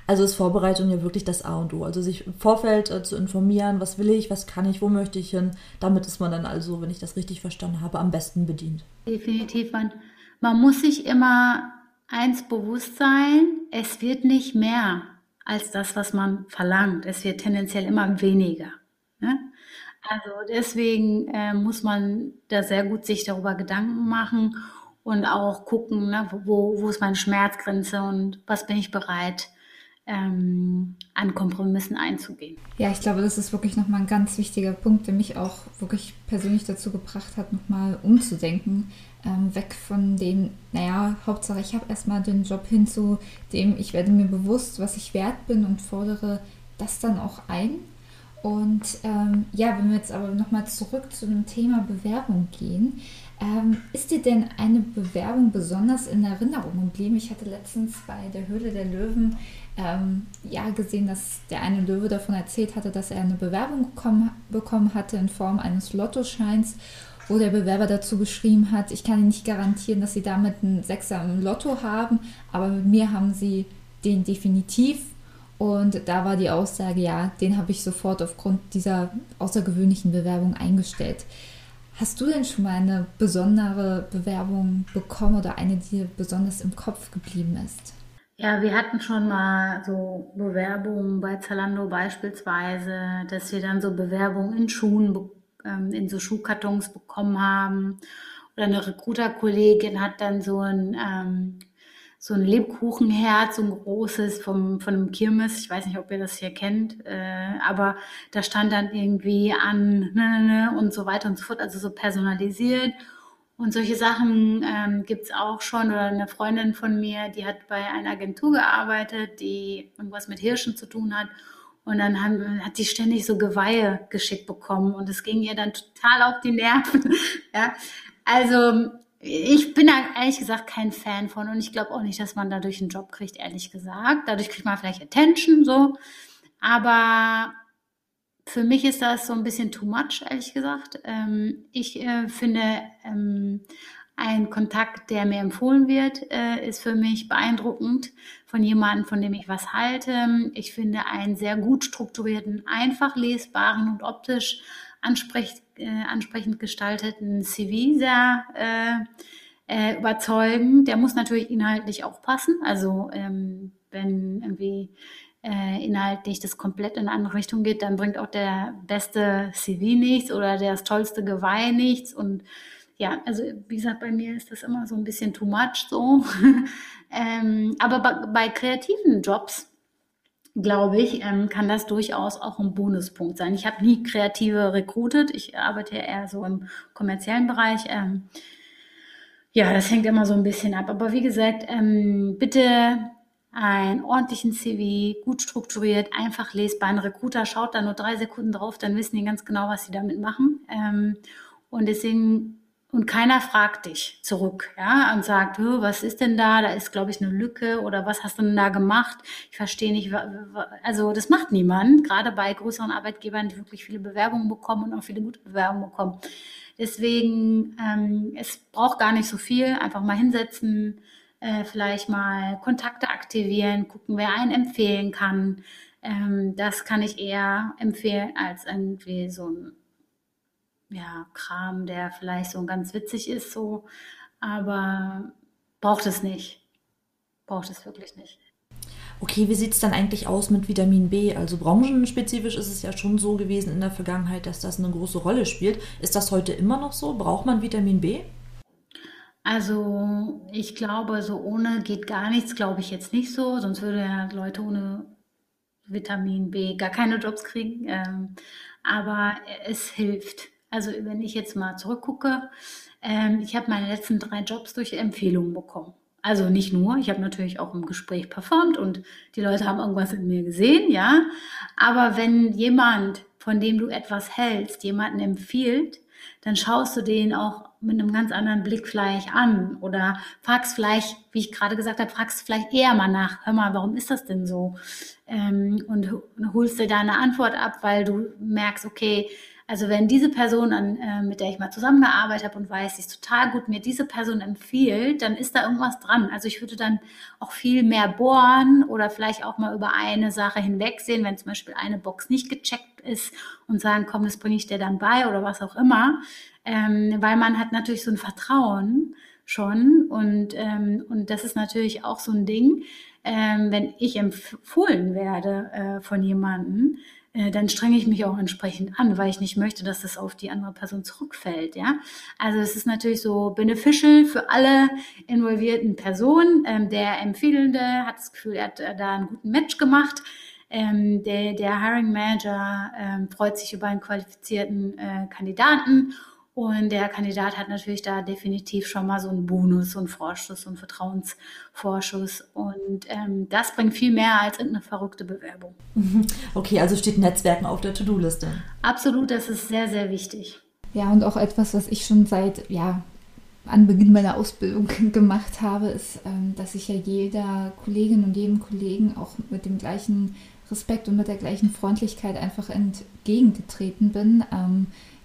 [SPEAKER 1] Also ist Vorbereitung ja wirklich das A und O. Also sich im Vorfeld äh, zu informieren, was will ich, was kann ich, wo möchte ich hin. Damit ist man dann also, wenn ich das richtig verstanden habe, am besten bedient.
[SPEAKER 3] Definitiv. Man, man muss sich immer eins bewusst sein, es wird nicht mehr als das, was man verlangt. Es wird tendenziell immer weniger. Ne? Also deswegen äh, muss man da sehr gut sich darüber Gedanken machen und auch gucken, ne, wo, wo ist meine Schmerzgrenze und was bin ich bereit ähm, an Kompromissen einzugehen.
[SPEAKER 2] Ja, ich glaube, das ist wirklich nochmal ein ganz wichtiger Punkt, der mich auch wirklich persönlich dazu gebracht hat, nochmal umzudenken. Ähm, weg von dem, naja, Hauptsache ich habe erstmal den Job hin zu dem, ich werde mir bewusst, was ich wert bin und fordere das dann auch ein. Und ähm, ja, wenn wir jetzt aber nochmal zurück zu dem Thema Bewerbung gehen, ähm, ist dir denn eine Bewerbung besonders in Erinnerung geblieben? Ich hatte letztens bei der Höhle der Löwen ähm, ja, gesehen, dass der eine Löwe davon erzählt hatte, dass er eine Bewerbung bekommen, bekommen hatte in Form eines Lottoscheins, wo der Bewerber dazu geschrieben hat, ich kann Ihnen nicht garantieren, dass Sie damit einen Sechser im Lotto haben, aber mit mir haben Sie den definitiv. Und da war die Aussage, ja, den habe ich sofort aufgrund dieser außergewöhnlichen Bewerbung eingestellt. Hast du denn schon mal eine besondere Bewerbung bekommen oder eine, die dir besonders im Kopf geblieben ist?
[SPEAKER 3] Ja, wir hatten schon mal so Bewerbungen bei Zalando beispielsweise, dass wir dann so Bewerbungen in Schuhen, ähm, in so Schuhkartons bekommen haben. Oder eine Recruiter-Kollegin hat dann so ein, ähm, so ein Lebkuchenherz, so ein großes vom, von einem Kirmes. Ich weiß nicht, ob ihr das hier kennt, äh, aber da stand dann irgendwie an ne, ne, ne, und so weiter und so fort, also so personalisiert. Und solche Sachen ähm, gibt es auch schon. Oder eine Freundin von mir, die hat bei einer Agentur gearbeitet, die irgendwas mit Hirschen zu tun hat. Und dann haben, hat die ständig so Geweihe geschickt bekommen. Und es ging ihr dann total auf die Nerven. ja. Also ich bin da ehrlich gesagt kein Fan von. Und ich glaube auch nicht, dass man dadurch einen Job kriegt, ehrlich gesagt. Dadurch kriegt man vielleicht Attention so. Aber für mich ist das so ein bisschen too much, ehrlich gesagt. Ähm, ich äh, finde, ähm, ein Kontakt, der mir empfohlen wird, äh, ist für mich beeindruckend von jemandem, von dem ich was halte. Ich finde einen sehr gut strukturierten, einfach lesbaren und optisch ansprech, äh, ansprechend gestalteten CV sehr äh, äh, überzeugend. Der muss natürlich inhaltlich auch passen. Also ähm, wenn irgendwie äh, inhaltlich das komplett in eine andere Richtung geht, dann bringt auch der beste CV nichts oder das tollste Geweih nichts. Und ja, also wie gesagt, bei mir ist das immer so ein bisschen too much so. ähm, aber bei, bei, kreativen Jobs, glaube ich, ähm, kann das durchaus auch ein Bonuspunkt sein. Ich habe nie kreative recruited, ich arbeite ja eher so im kommerziellen Bereich. Ähm, ja, das hängt immer so ein bisschen ab. Aber wie gesagt, ähm, bitte einen ordentlichen CV, gut strukturiert, einfach lesbar. Ein Recruiter schaut da nur drei Sekunden drauf, dann wissen die ganz genau, was sie damit machen. Ähm, und deswegen, und keiner fragt dich zurück, ja, und sagt, was ist denn da? Da ist, glaube ich, eine Lücke oder was hast du denn da gemacht? Ich verstehe nicht, also das macht niemand, gerade bei größeren Arbeitgebern, die wirklich viele Bewerbungen bekommen und auch viele gute Bewerbungen bekommen. Deswegen, ähm, es braucht gar nicht so viel, einfach mal hinsetzen, äh, vielleicht mal Kontakte aktivieren, gucken, wer einen empfehlen kann. Ähm, das kann ich eher empfehlen als irgendwie so ein ja, Kram, der vielleicht so ganz witzig ist, so, aber braucht es nicht. Braucht es wirklich nicht.
[SPEAKER 1] Okay, wie sieht es dann eigentlich aus mit Vitamin B? Also branchenspezifisch ist es ja schon so gewesen in der Vergangenheit, dass das eine große Rolle spielt. Ist das heute immer noch so? Braucht man Vitamin B?
[SPEAKER 3] Also ich glaube, so ohne geht gar nichts, glaube ich jetzt nicht so. Sonst würde ja Leute ohne Vitamin B gar keine Jobs kriegen. Ähm, aber es hilft. Also wenn ich jetzt mal zurückgucke, ähm, ich habe meine letzten drei Jobs durch Empfehlungen bekommen. Also nicht nur, ich habe natürlich auch im Gespräch performt und die Leute haben irgendwas in mir gesehen, ja. Aber wenn jemand, von dem du etwas hältst, jemanden empfiehlt, dann schaust du den auch mit einem ganz anderen Blick vielleicht an oder fragst vielleicht, wie ich gerade gesagt habe, fragst vielleicht eher mal nach, hör mal, warum ist das denn so? Ähm, und holst dir da eine Antwort ab, weil du merkst, okay, also wenn diese Person, an, äh, mit der ich mal zusammengearbeitet habe und weiß, sie ist total gut, mir diese Person empfiehlt, dann ist da irgendwas dran. Also ich würde dann auch viel mehr bohren oder vielleicht auch mal über eine Sache hinwegsehen, wenn zum Beispiel eine Box nicht gecheckt ist und sagen, komm, das bringe ich dir dann bei oder was auch immer. Ähm, weil man hat natürlich so ein Vertrauen schon und, ähm, und das ist natürlich auch so ein Ding, ähm, wenn ich empfohlen werde äh, von jemandem, äh, dann strenge ich mich auch entsprechend an, weil ich nicht möchte, dass das auf die andere Person zurückfällt. Ja, also es ist natürlich so beneficial für alle involvierten Personen. Ähm, der Empfehlende hat das Gefühl, er hat äh, da einen guten Match gemacht. Ähm, der, der Hiring Manager ähm, freut sich über einen qualifizierten äh, Kandidaten und der Kandidat hat natürlich da definitiv schon mal so einen Bonus, so einen Vorschuss, so einen Vertrauensvorschuss. Und ähm, das bringt viel mehr als irgendeine verrückte Bewerbung.
[SPEAKER 1] Okay, also steht Netzwerken auf der To-Do-Liste.
[SPEAKER 3] Absolut, das ist sehr, sehr wichtig.
[SPEAKER 2] Ja, und auch etwas, was ich schon seit, ja, Anbeginn meiner Ausbildung gemacht habe, ist, ähm, dass ich ja jeder Kollegin und jedem Kollegen auch mit dem gleichen Respekt und mit der gleichen Freundlichkeit einfach entgegengetreten bin.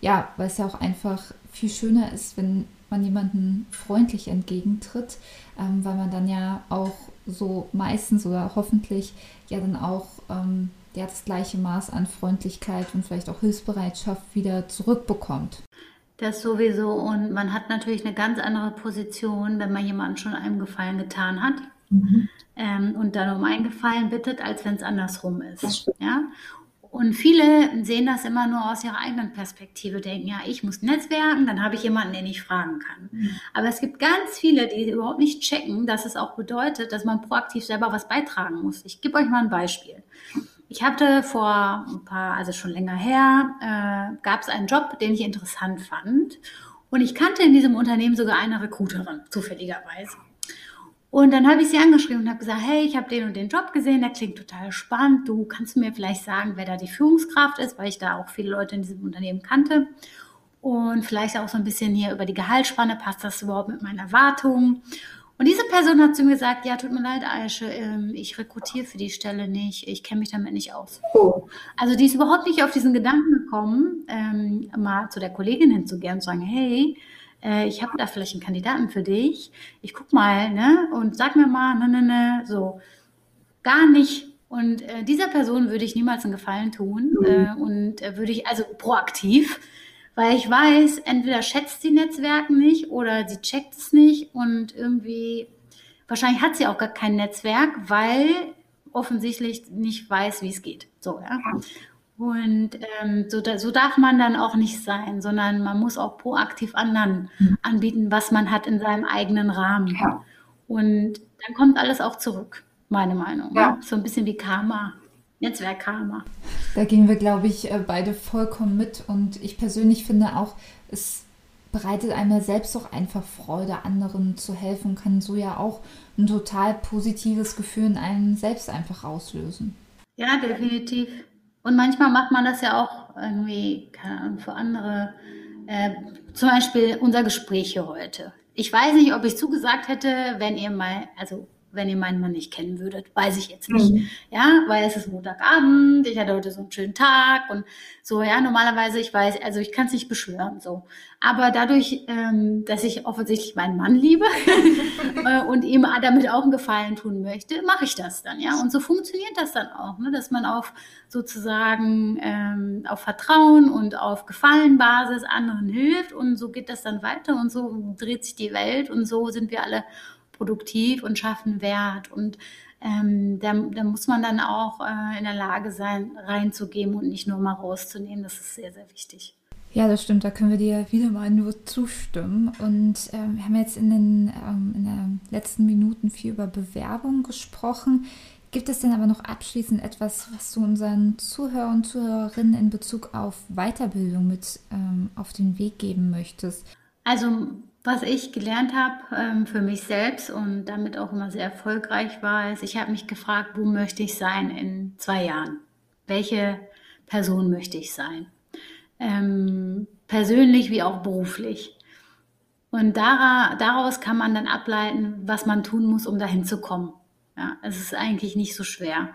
[SPEAKER 2] Ja, weil es ja auch einfach viel schöner ist, wenn man jemanden freundlich entgegentritt, ähm, weil man dann ja auch so meistens oder hoffentlich ja dann auch ähm, ja, das gleiche Maß an Freundlichkeit und vielleicht auch Hilfsbereitschaft wieder zurückbekommt.
[SPEAKER 3] Das sowieso und man hat natürlich eine ganz andere Position, wenn man jemandem schon einen Gefallen getan hat. Mhm. Ähm, und dann um einen Gefallen bittet, als wenn es andersrum ist. Ja? Und viele sehen das immer nur aus ihrer eigenen Perspektive, denken, ja, ich muss netzwerken, dann habe ich jemanden, den ich fragen kann. Mhm. Aber es gibt ganz viele, die überhaupt nicht checken, dass es auch bedeutet, dass man proaktiv selber was beitragen muss. Ich gebe euch mal ein Beispiel. Ich hatte vor ein paar, also schon länger her, äh, gab es einen Job, den ich interessant fand. Und ich kannte in diesem Unternehmen sogar eine Recruiterin, zufälligerweise. Und dann habe ich sie angeschrieben und habe gesagt, hey, ich habe den und den Job gesehen, der klingt total spannend. Du kannst mir vielleicht sagen, wer da die Führungskraft ist, weil ich da auch viele Leute in diesem Unternehmen kannte. Und vielleicht auch so ein bisschen hier über die Gehaltsspanne, passt das überhaupt mit meinen Erwartungen? Und diese Person hat zu mir gesagt, ja, tut mir leid, Aische, ähm, ich rekrutiere für die Stelle nicht, ich kenne mich damit nicht aus. Oh. Also die ist überhaupt nicht auf diesen Gedanken gekommen, ähm, mal zu der Kollegin hinzugehen und zu sagen, hey, äh, ich habe da vielleicht einen Kandidaten für dich, ich guck mal, ne, und sag mir mal, ne, ne, ne, so. Gar nicht. Und äh, dieser Person würde ich niemals einen Gefallen tun mhm. äh, und äh, würde ich, also proaktiv, weil ich weiß, entweder schätzt sie Netzwerken nicht oder sie checkt es nicht und irgendwie, wahrscheinlich hat sie auch gar kein Netzwerk, weil offensichtlich nicht weiß, wie es geht. So, ja. Und ähm, so, so darf man dann auch nicht sein, sondern man muss auch proaktiv anderen mhm. anbieten, was man hat in seinem eigenen Rahmen. Ja. Und dann kommt alles auch zurück, meine Meinung. Ja. So ein bisschen wie Karma, Netzwerk-Karma.
[SPEAKER 2] Da gehen wir, glaube ich, äh, beide vollkommen mit. Und ich persönlich finde auch, es bereitet einem selbst auch einfach Freude, anderen zu helfen, kann so ja auch ein total positives Gefühl in einem selbst einfach auslösen.
[SPEAKER 3] Ja, definitiv. Und manchmal macht man das ja auch irgendwie, keine Ahnung, für andere. Äh, zum Beispiel unser Gespräch hier heute. Ich weiß nicht, ob ich zugesagt hätte, wenn ihr mal, also wenn ihr meinen Mann nicht kennen würdet. Weiß ich jetzt nicht. Mhm. Ja, weil es ist Montagabend, ich hatte heute so einen schönen Tag und so, ja, normalerweise, ich weiß, also ich kann es nicht beschwören, so. Aber dadurch, ähm, dass ich offensichtlich meinen Mann liebe äh, und ihm damit auch einen Gefallen tun möchte, mache ich das dann, ja. Und so funktioniert das dann auch, ne? dass man auf sozusagen ähm, auf Vertrauen und auf Gefallenbasis anderen hilft und so geht das dann weiter und so dreht sich die Welt und so sind wir alle produktiv und schaffen Wert. Und ähm, da, da, muss man dann auch äh, in der Lage sein, reinzugeben und nicht nur mal rauszunehmen. Das ist sehr, sehr wichtig.
[SPEAKER 2] Ja, das stimmt. Da können wir dir wieder mal nur zustimmen. Und ähm, wir haben jetzt in den, ähm, in den letzten Minuten viel über Bewerbung gesprochen. Gibt es denn aber noch abschließend etwas, was du unseren Zuhörern und Zuhörerinnen in Bezug auf Weiterbildung mit ähm, auf den Weg geben möchtest?
[SPEAKER 3] Also was ich gelernt habe ähm, für mich selbst und damit auch immer sehr erfolgreich war, ist, ich habe mich gefragt, wo möchte ich sein in zwei Jahren? Welche Person möchte ich sein? Ähm, persönlich wie auch beruflich. Und daraus kann man dann ableiten, was man tun muss, um dahin zu kommen. Ja, es ist eigentlich nicht so schwer.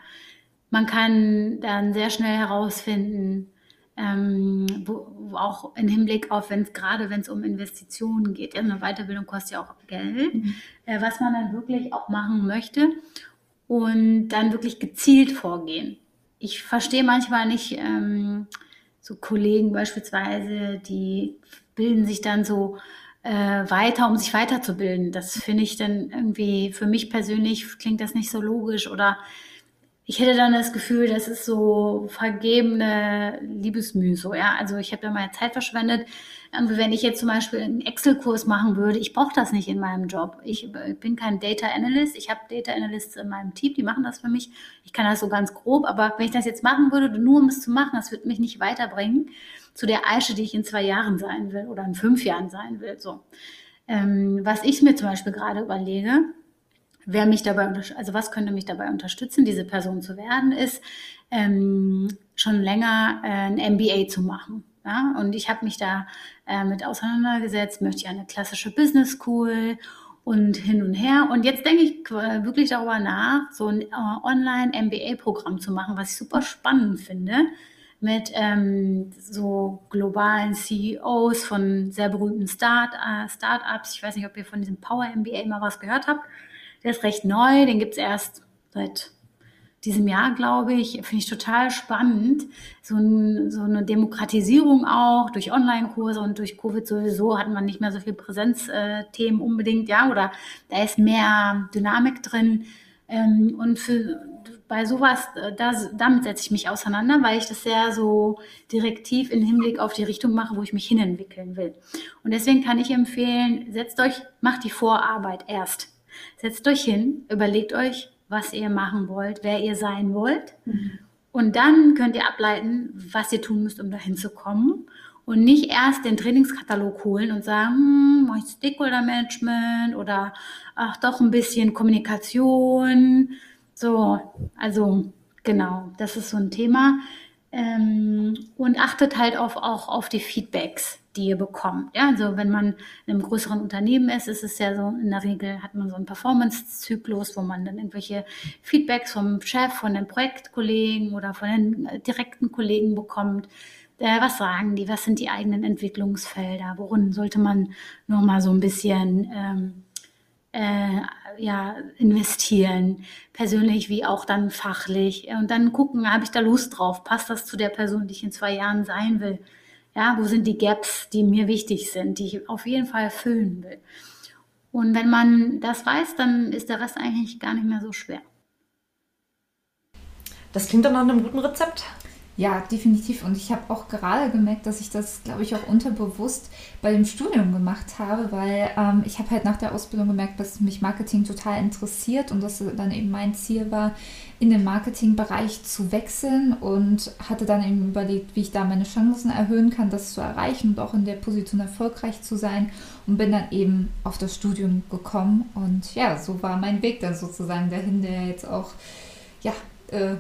[SPEAKER 3] Man kann dann sehr schnell herausfinden, ähm, wo, wo auch im Hinblick auf, wenn es gerade wenn es um Investitionen geht, ja, eine Weiterbildung kostet ja auch Geld, mhm. äh, was man dann wirklich auch machen möchte und dann wirklich gezielt vorgehen. Ich verstehe manchmal nicht ähm, so Kollegen beispielsweise, die bilden sich dann so äh, weiter, um sich weiterzubilden. Das finde ich dann irgendwie für mich persönlich klingt das nicht so logisch oder ich hätte dann das Gefühl, das ist so vergebene Liebesmüh, so, ja. Also ich habe da meine Zeit verschwendet. wenn ich jetzt zum Beispiel einen Excel-Kurs machen würde, ich brauche das nicht in meinem Job. Ich, bin kein Data Analyst. Ich habe Data Analysts in meinem Team, die machen das für mich. Ich kann das so ganz grob, aber wenn ich das jetzt machen würde, nur um es zu machen, das wird mich nicht weiterbringen zu der Aische, die ich in zwei Jahren sein will oder in fünf Jahren sein will. So. Ähm, was ich mir zum Beispiel gerade überlege, wer mich dabei, also was könnte mich dabei unterstützen, diese Person zu werden, ist ähm, schon länger äh, ein MBA zu machen. Ja? Und ich habe mich da äh, mit auseinandergesetzt, möchte ich eine klassische Business School und hin und her. Und jetzt denke ich wirklich darüber nach, so ein äh, Online-MBA-Programm zu machen, was ich super spannend finde, mit ähm, so globalen CEOs von sehr berühmten Start, äh, Startups. Ich weiß nicht, ob ihr von diesem Power MBA mal was gehört habt. Der ist recht neu, den gibt es erst seit diesem Jahr, glaube ich. Finde ich total spannend. So, ein, so eine Demokratisierung auch durch Online-Kurse und durch Covid sowieso hat man nicht mehr so viel Präsenzthemen unbedingt, ja, oder da ist mehr Dynamik drin. Ähm, und für, bei sowas, äh, das, damit setze ich mich auseinander, weil ich das sehr so direktiv im Hinblick auf die Richtung mache, wo ich mich hinentwickeln will. Und deswegen kann ich empfehlen, setzt euch, macht die Vorarbeit erst. Setzt euch hin, überlegt euch, was ihr machen wollt, wer ihr sein wollt. Mhm. Und dann könnt ihr ableiten, was ihr tun müsst, um dahin zu kommen. und nicht erst den Trainingskatalog holen und sagen, hm, mache ich Stakeholder Management oder ach doch ein bisschen Kommunikation. So, also genau, das ist so ein Thema. Ähm, und achtet halt auf, auch auf die Feedbacks, die ihr bekommt. Ja, also wenn man in einem größeren Unternehmen ist, ist es ja so, in der Regel hat man so einen Performance-Zyklus, wo man dann irgendwelche Feedbacks vom Chef, von den Projektkollegen oder von den äh, direkten Kollegen bekommt. Äh, was sagen die? Was sind die eigenen Entwicklungsfelder? Worin sollte man nochmal so ein bisschen ähm, äh, ja, investieren, persönlich wie auch dann fachlich. Und dann gucken, habe ich da Lust drauf? Passt das zu der Person, die ich in zwei Jahren sein will? Ja, wo sind die Gaps, die mir wichtig sind, die ich auf jeden Fall füllen will? Und wenn man das weiß, dann ist der Rest eigentlich gar nicht mehr so schwer.
[SPEAKER 1] Das klingt doch nach einem guten Rezept.
[SPEAKER 2] Ja, definitiv. Und ich habe auch gerade gemerkt, dass ich das, glaube ich, auch unterbewusst bei dem Studium gemacht habe, weil ähm, ich habe halt nach der Ausbildung gemerkt, dass mich Marketing total interessiert und dass dann eben mein Ziel war, in den Marketingbereich zu wechseln und hatte dann eben überlegt, wie ich da meine Chancen erhöhen kann, das zu erreichen und auch in der Position erfolgreich zu sein und bin dann eben auf das Studium gekommen und ja, so war mein Weg dann sozusagen dahin, der jetzt auch, ja, äh,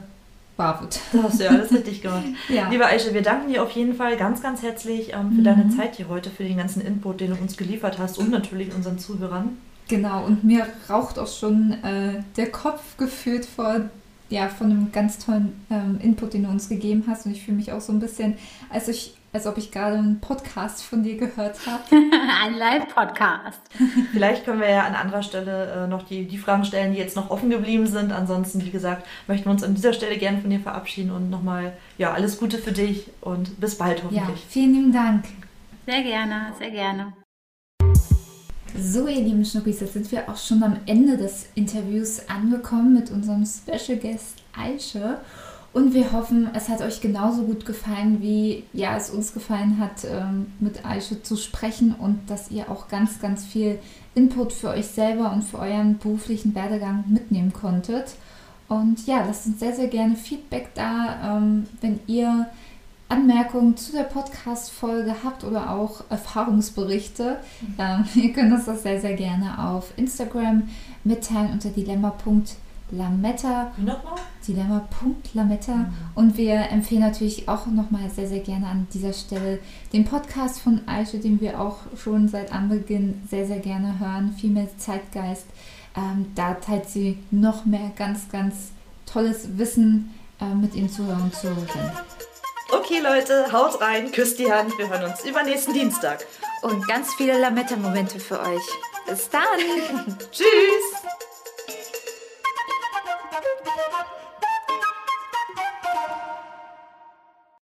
[SPEAKER 2] wird.
[SPEAKER 1] Das hast du ja alles richtig gemacht. ja. Liebe Aisha, wir danken dir auf jeden Fall ganz, ganz herzlich ähm, für mhm. deine Zeit hier heute, für den ganzen Input, den du uns geliefert hast und natürlich unseren Zuhörern.
[SPEAKER 2] Genau, und mir raucht auch schon äh, der Kopf gefühlt vor ja, von einem ganz tollen ähm, Input, den du uns gegeben hast. Und ich fühle mich auch so ein bisschen, als, ich, als ob ich gerade einen Podcast von dir gehört habe.
[SPEAKER 3] ein Live-Podcast.
[SPEAKER 1] Vielleicht können wir ja an anderer Stelle äh, noch die, die Fragen stellen, die jetzt noch offen geblieben sind. Ansonsten, wie gesagt, möchten wir uns an dieser Stelle gerne von dir verabschieden und nochmal ja, alles Gute für dich und bis bald hoffentlich. Ja,
[SPEAKER 2] vielen lieben Dank.
[SPEAKER 3] Sehr gerne, sehr gerne.
[SPEAKER 2] So, ihr lieben Schnuckis, jetzt sind wir auch schon am Ende des Interviews angekommen mit unserem Special Guest Aische. Und wir hoffen, es hat euch genauso gut gefallen, wie ja, es uns gefallen hat, ähm, mit Aische zu sprechen und dass ihr auch ganz, ganz viel Input für euch selber und für euren beruflichen Werdegang mitnehmen konntet. Und ja, lasst uns sehr, sehr gerne Feedback da, ähm, wenn ihr Anmerkungen zu der Podcast-Folge habt oder auch Erfahrungsberichte, mhm. ähm, ihr könnt uns das sehr, sehr gerne auf Instagram mitteilen unter dilemma.lametta.
[SPEAKER 1] Nochmal?
[SPEAKER 2] Dilemma.lametta. Mhm. Und wir empfehlen natürlich auch nochmal sehr, sehr gerne an dieser Stelle den Podcast von Aische, den wir auch schon seit Anbeginn sehr, sehr gerne hören. Viel mehr Zeitgeist. Ähm, da teilt sie noch mehr ganz, ganz tolles Wissen äh, mit Ihnen Zuhörern und Zuhörerinnen.
[SPEAKER 1] Okay, Leute, haut rein, küsst die Hand. Wir hören uns übernächsten Dienstag.
[SPEAKER 2] Und ganz viele Lametta-Momente für euch. Bis dann.
[SPEAKER 1] Tschüss.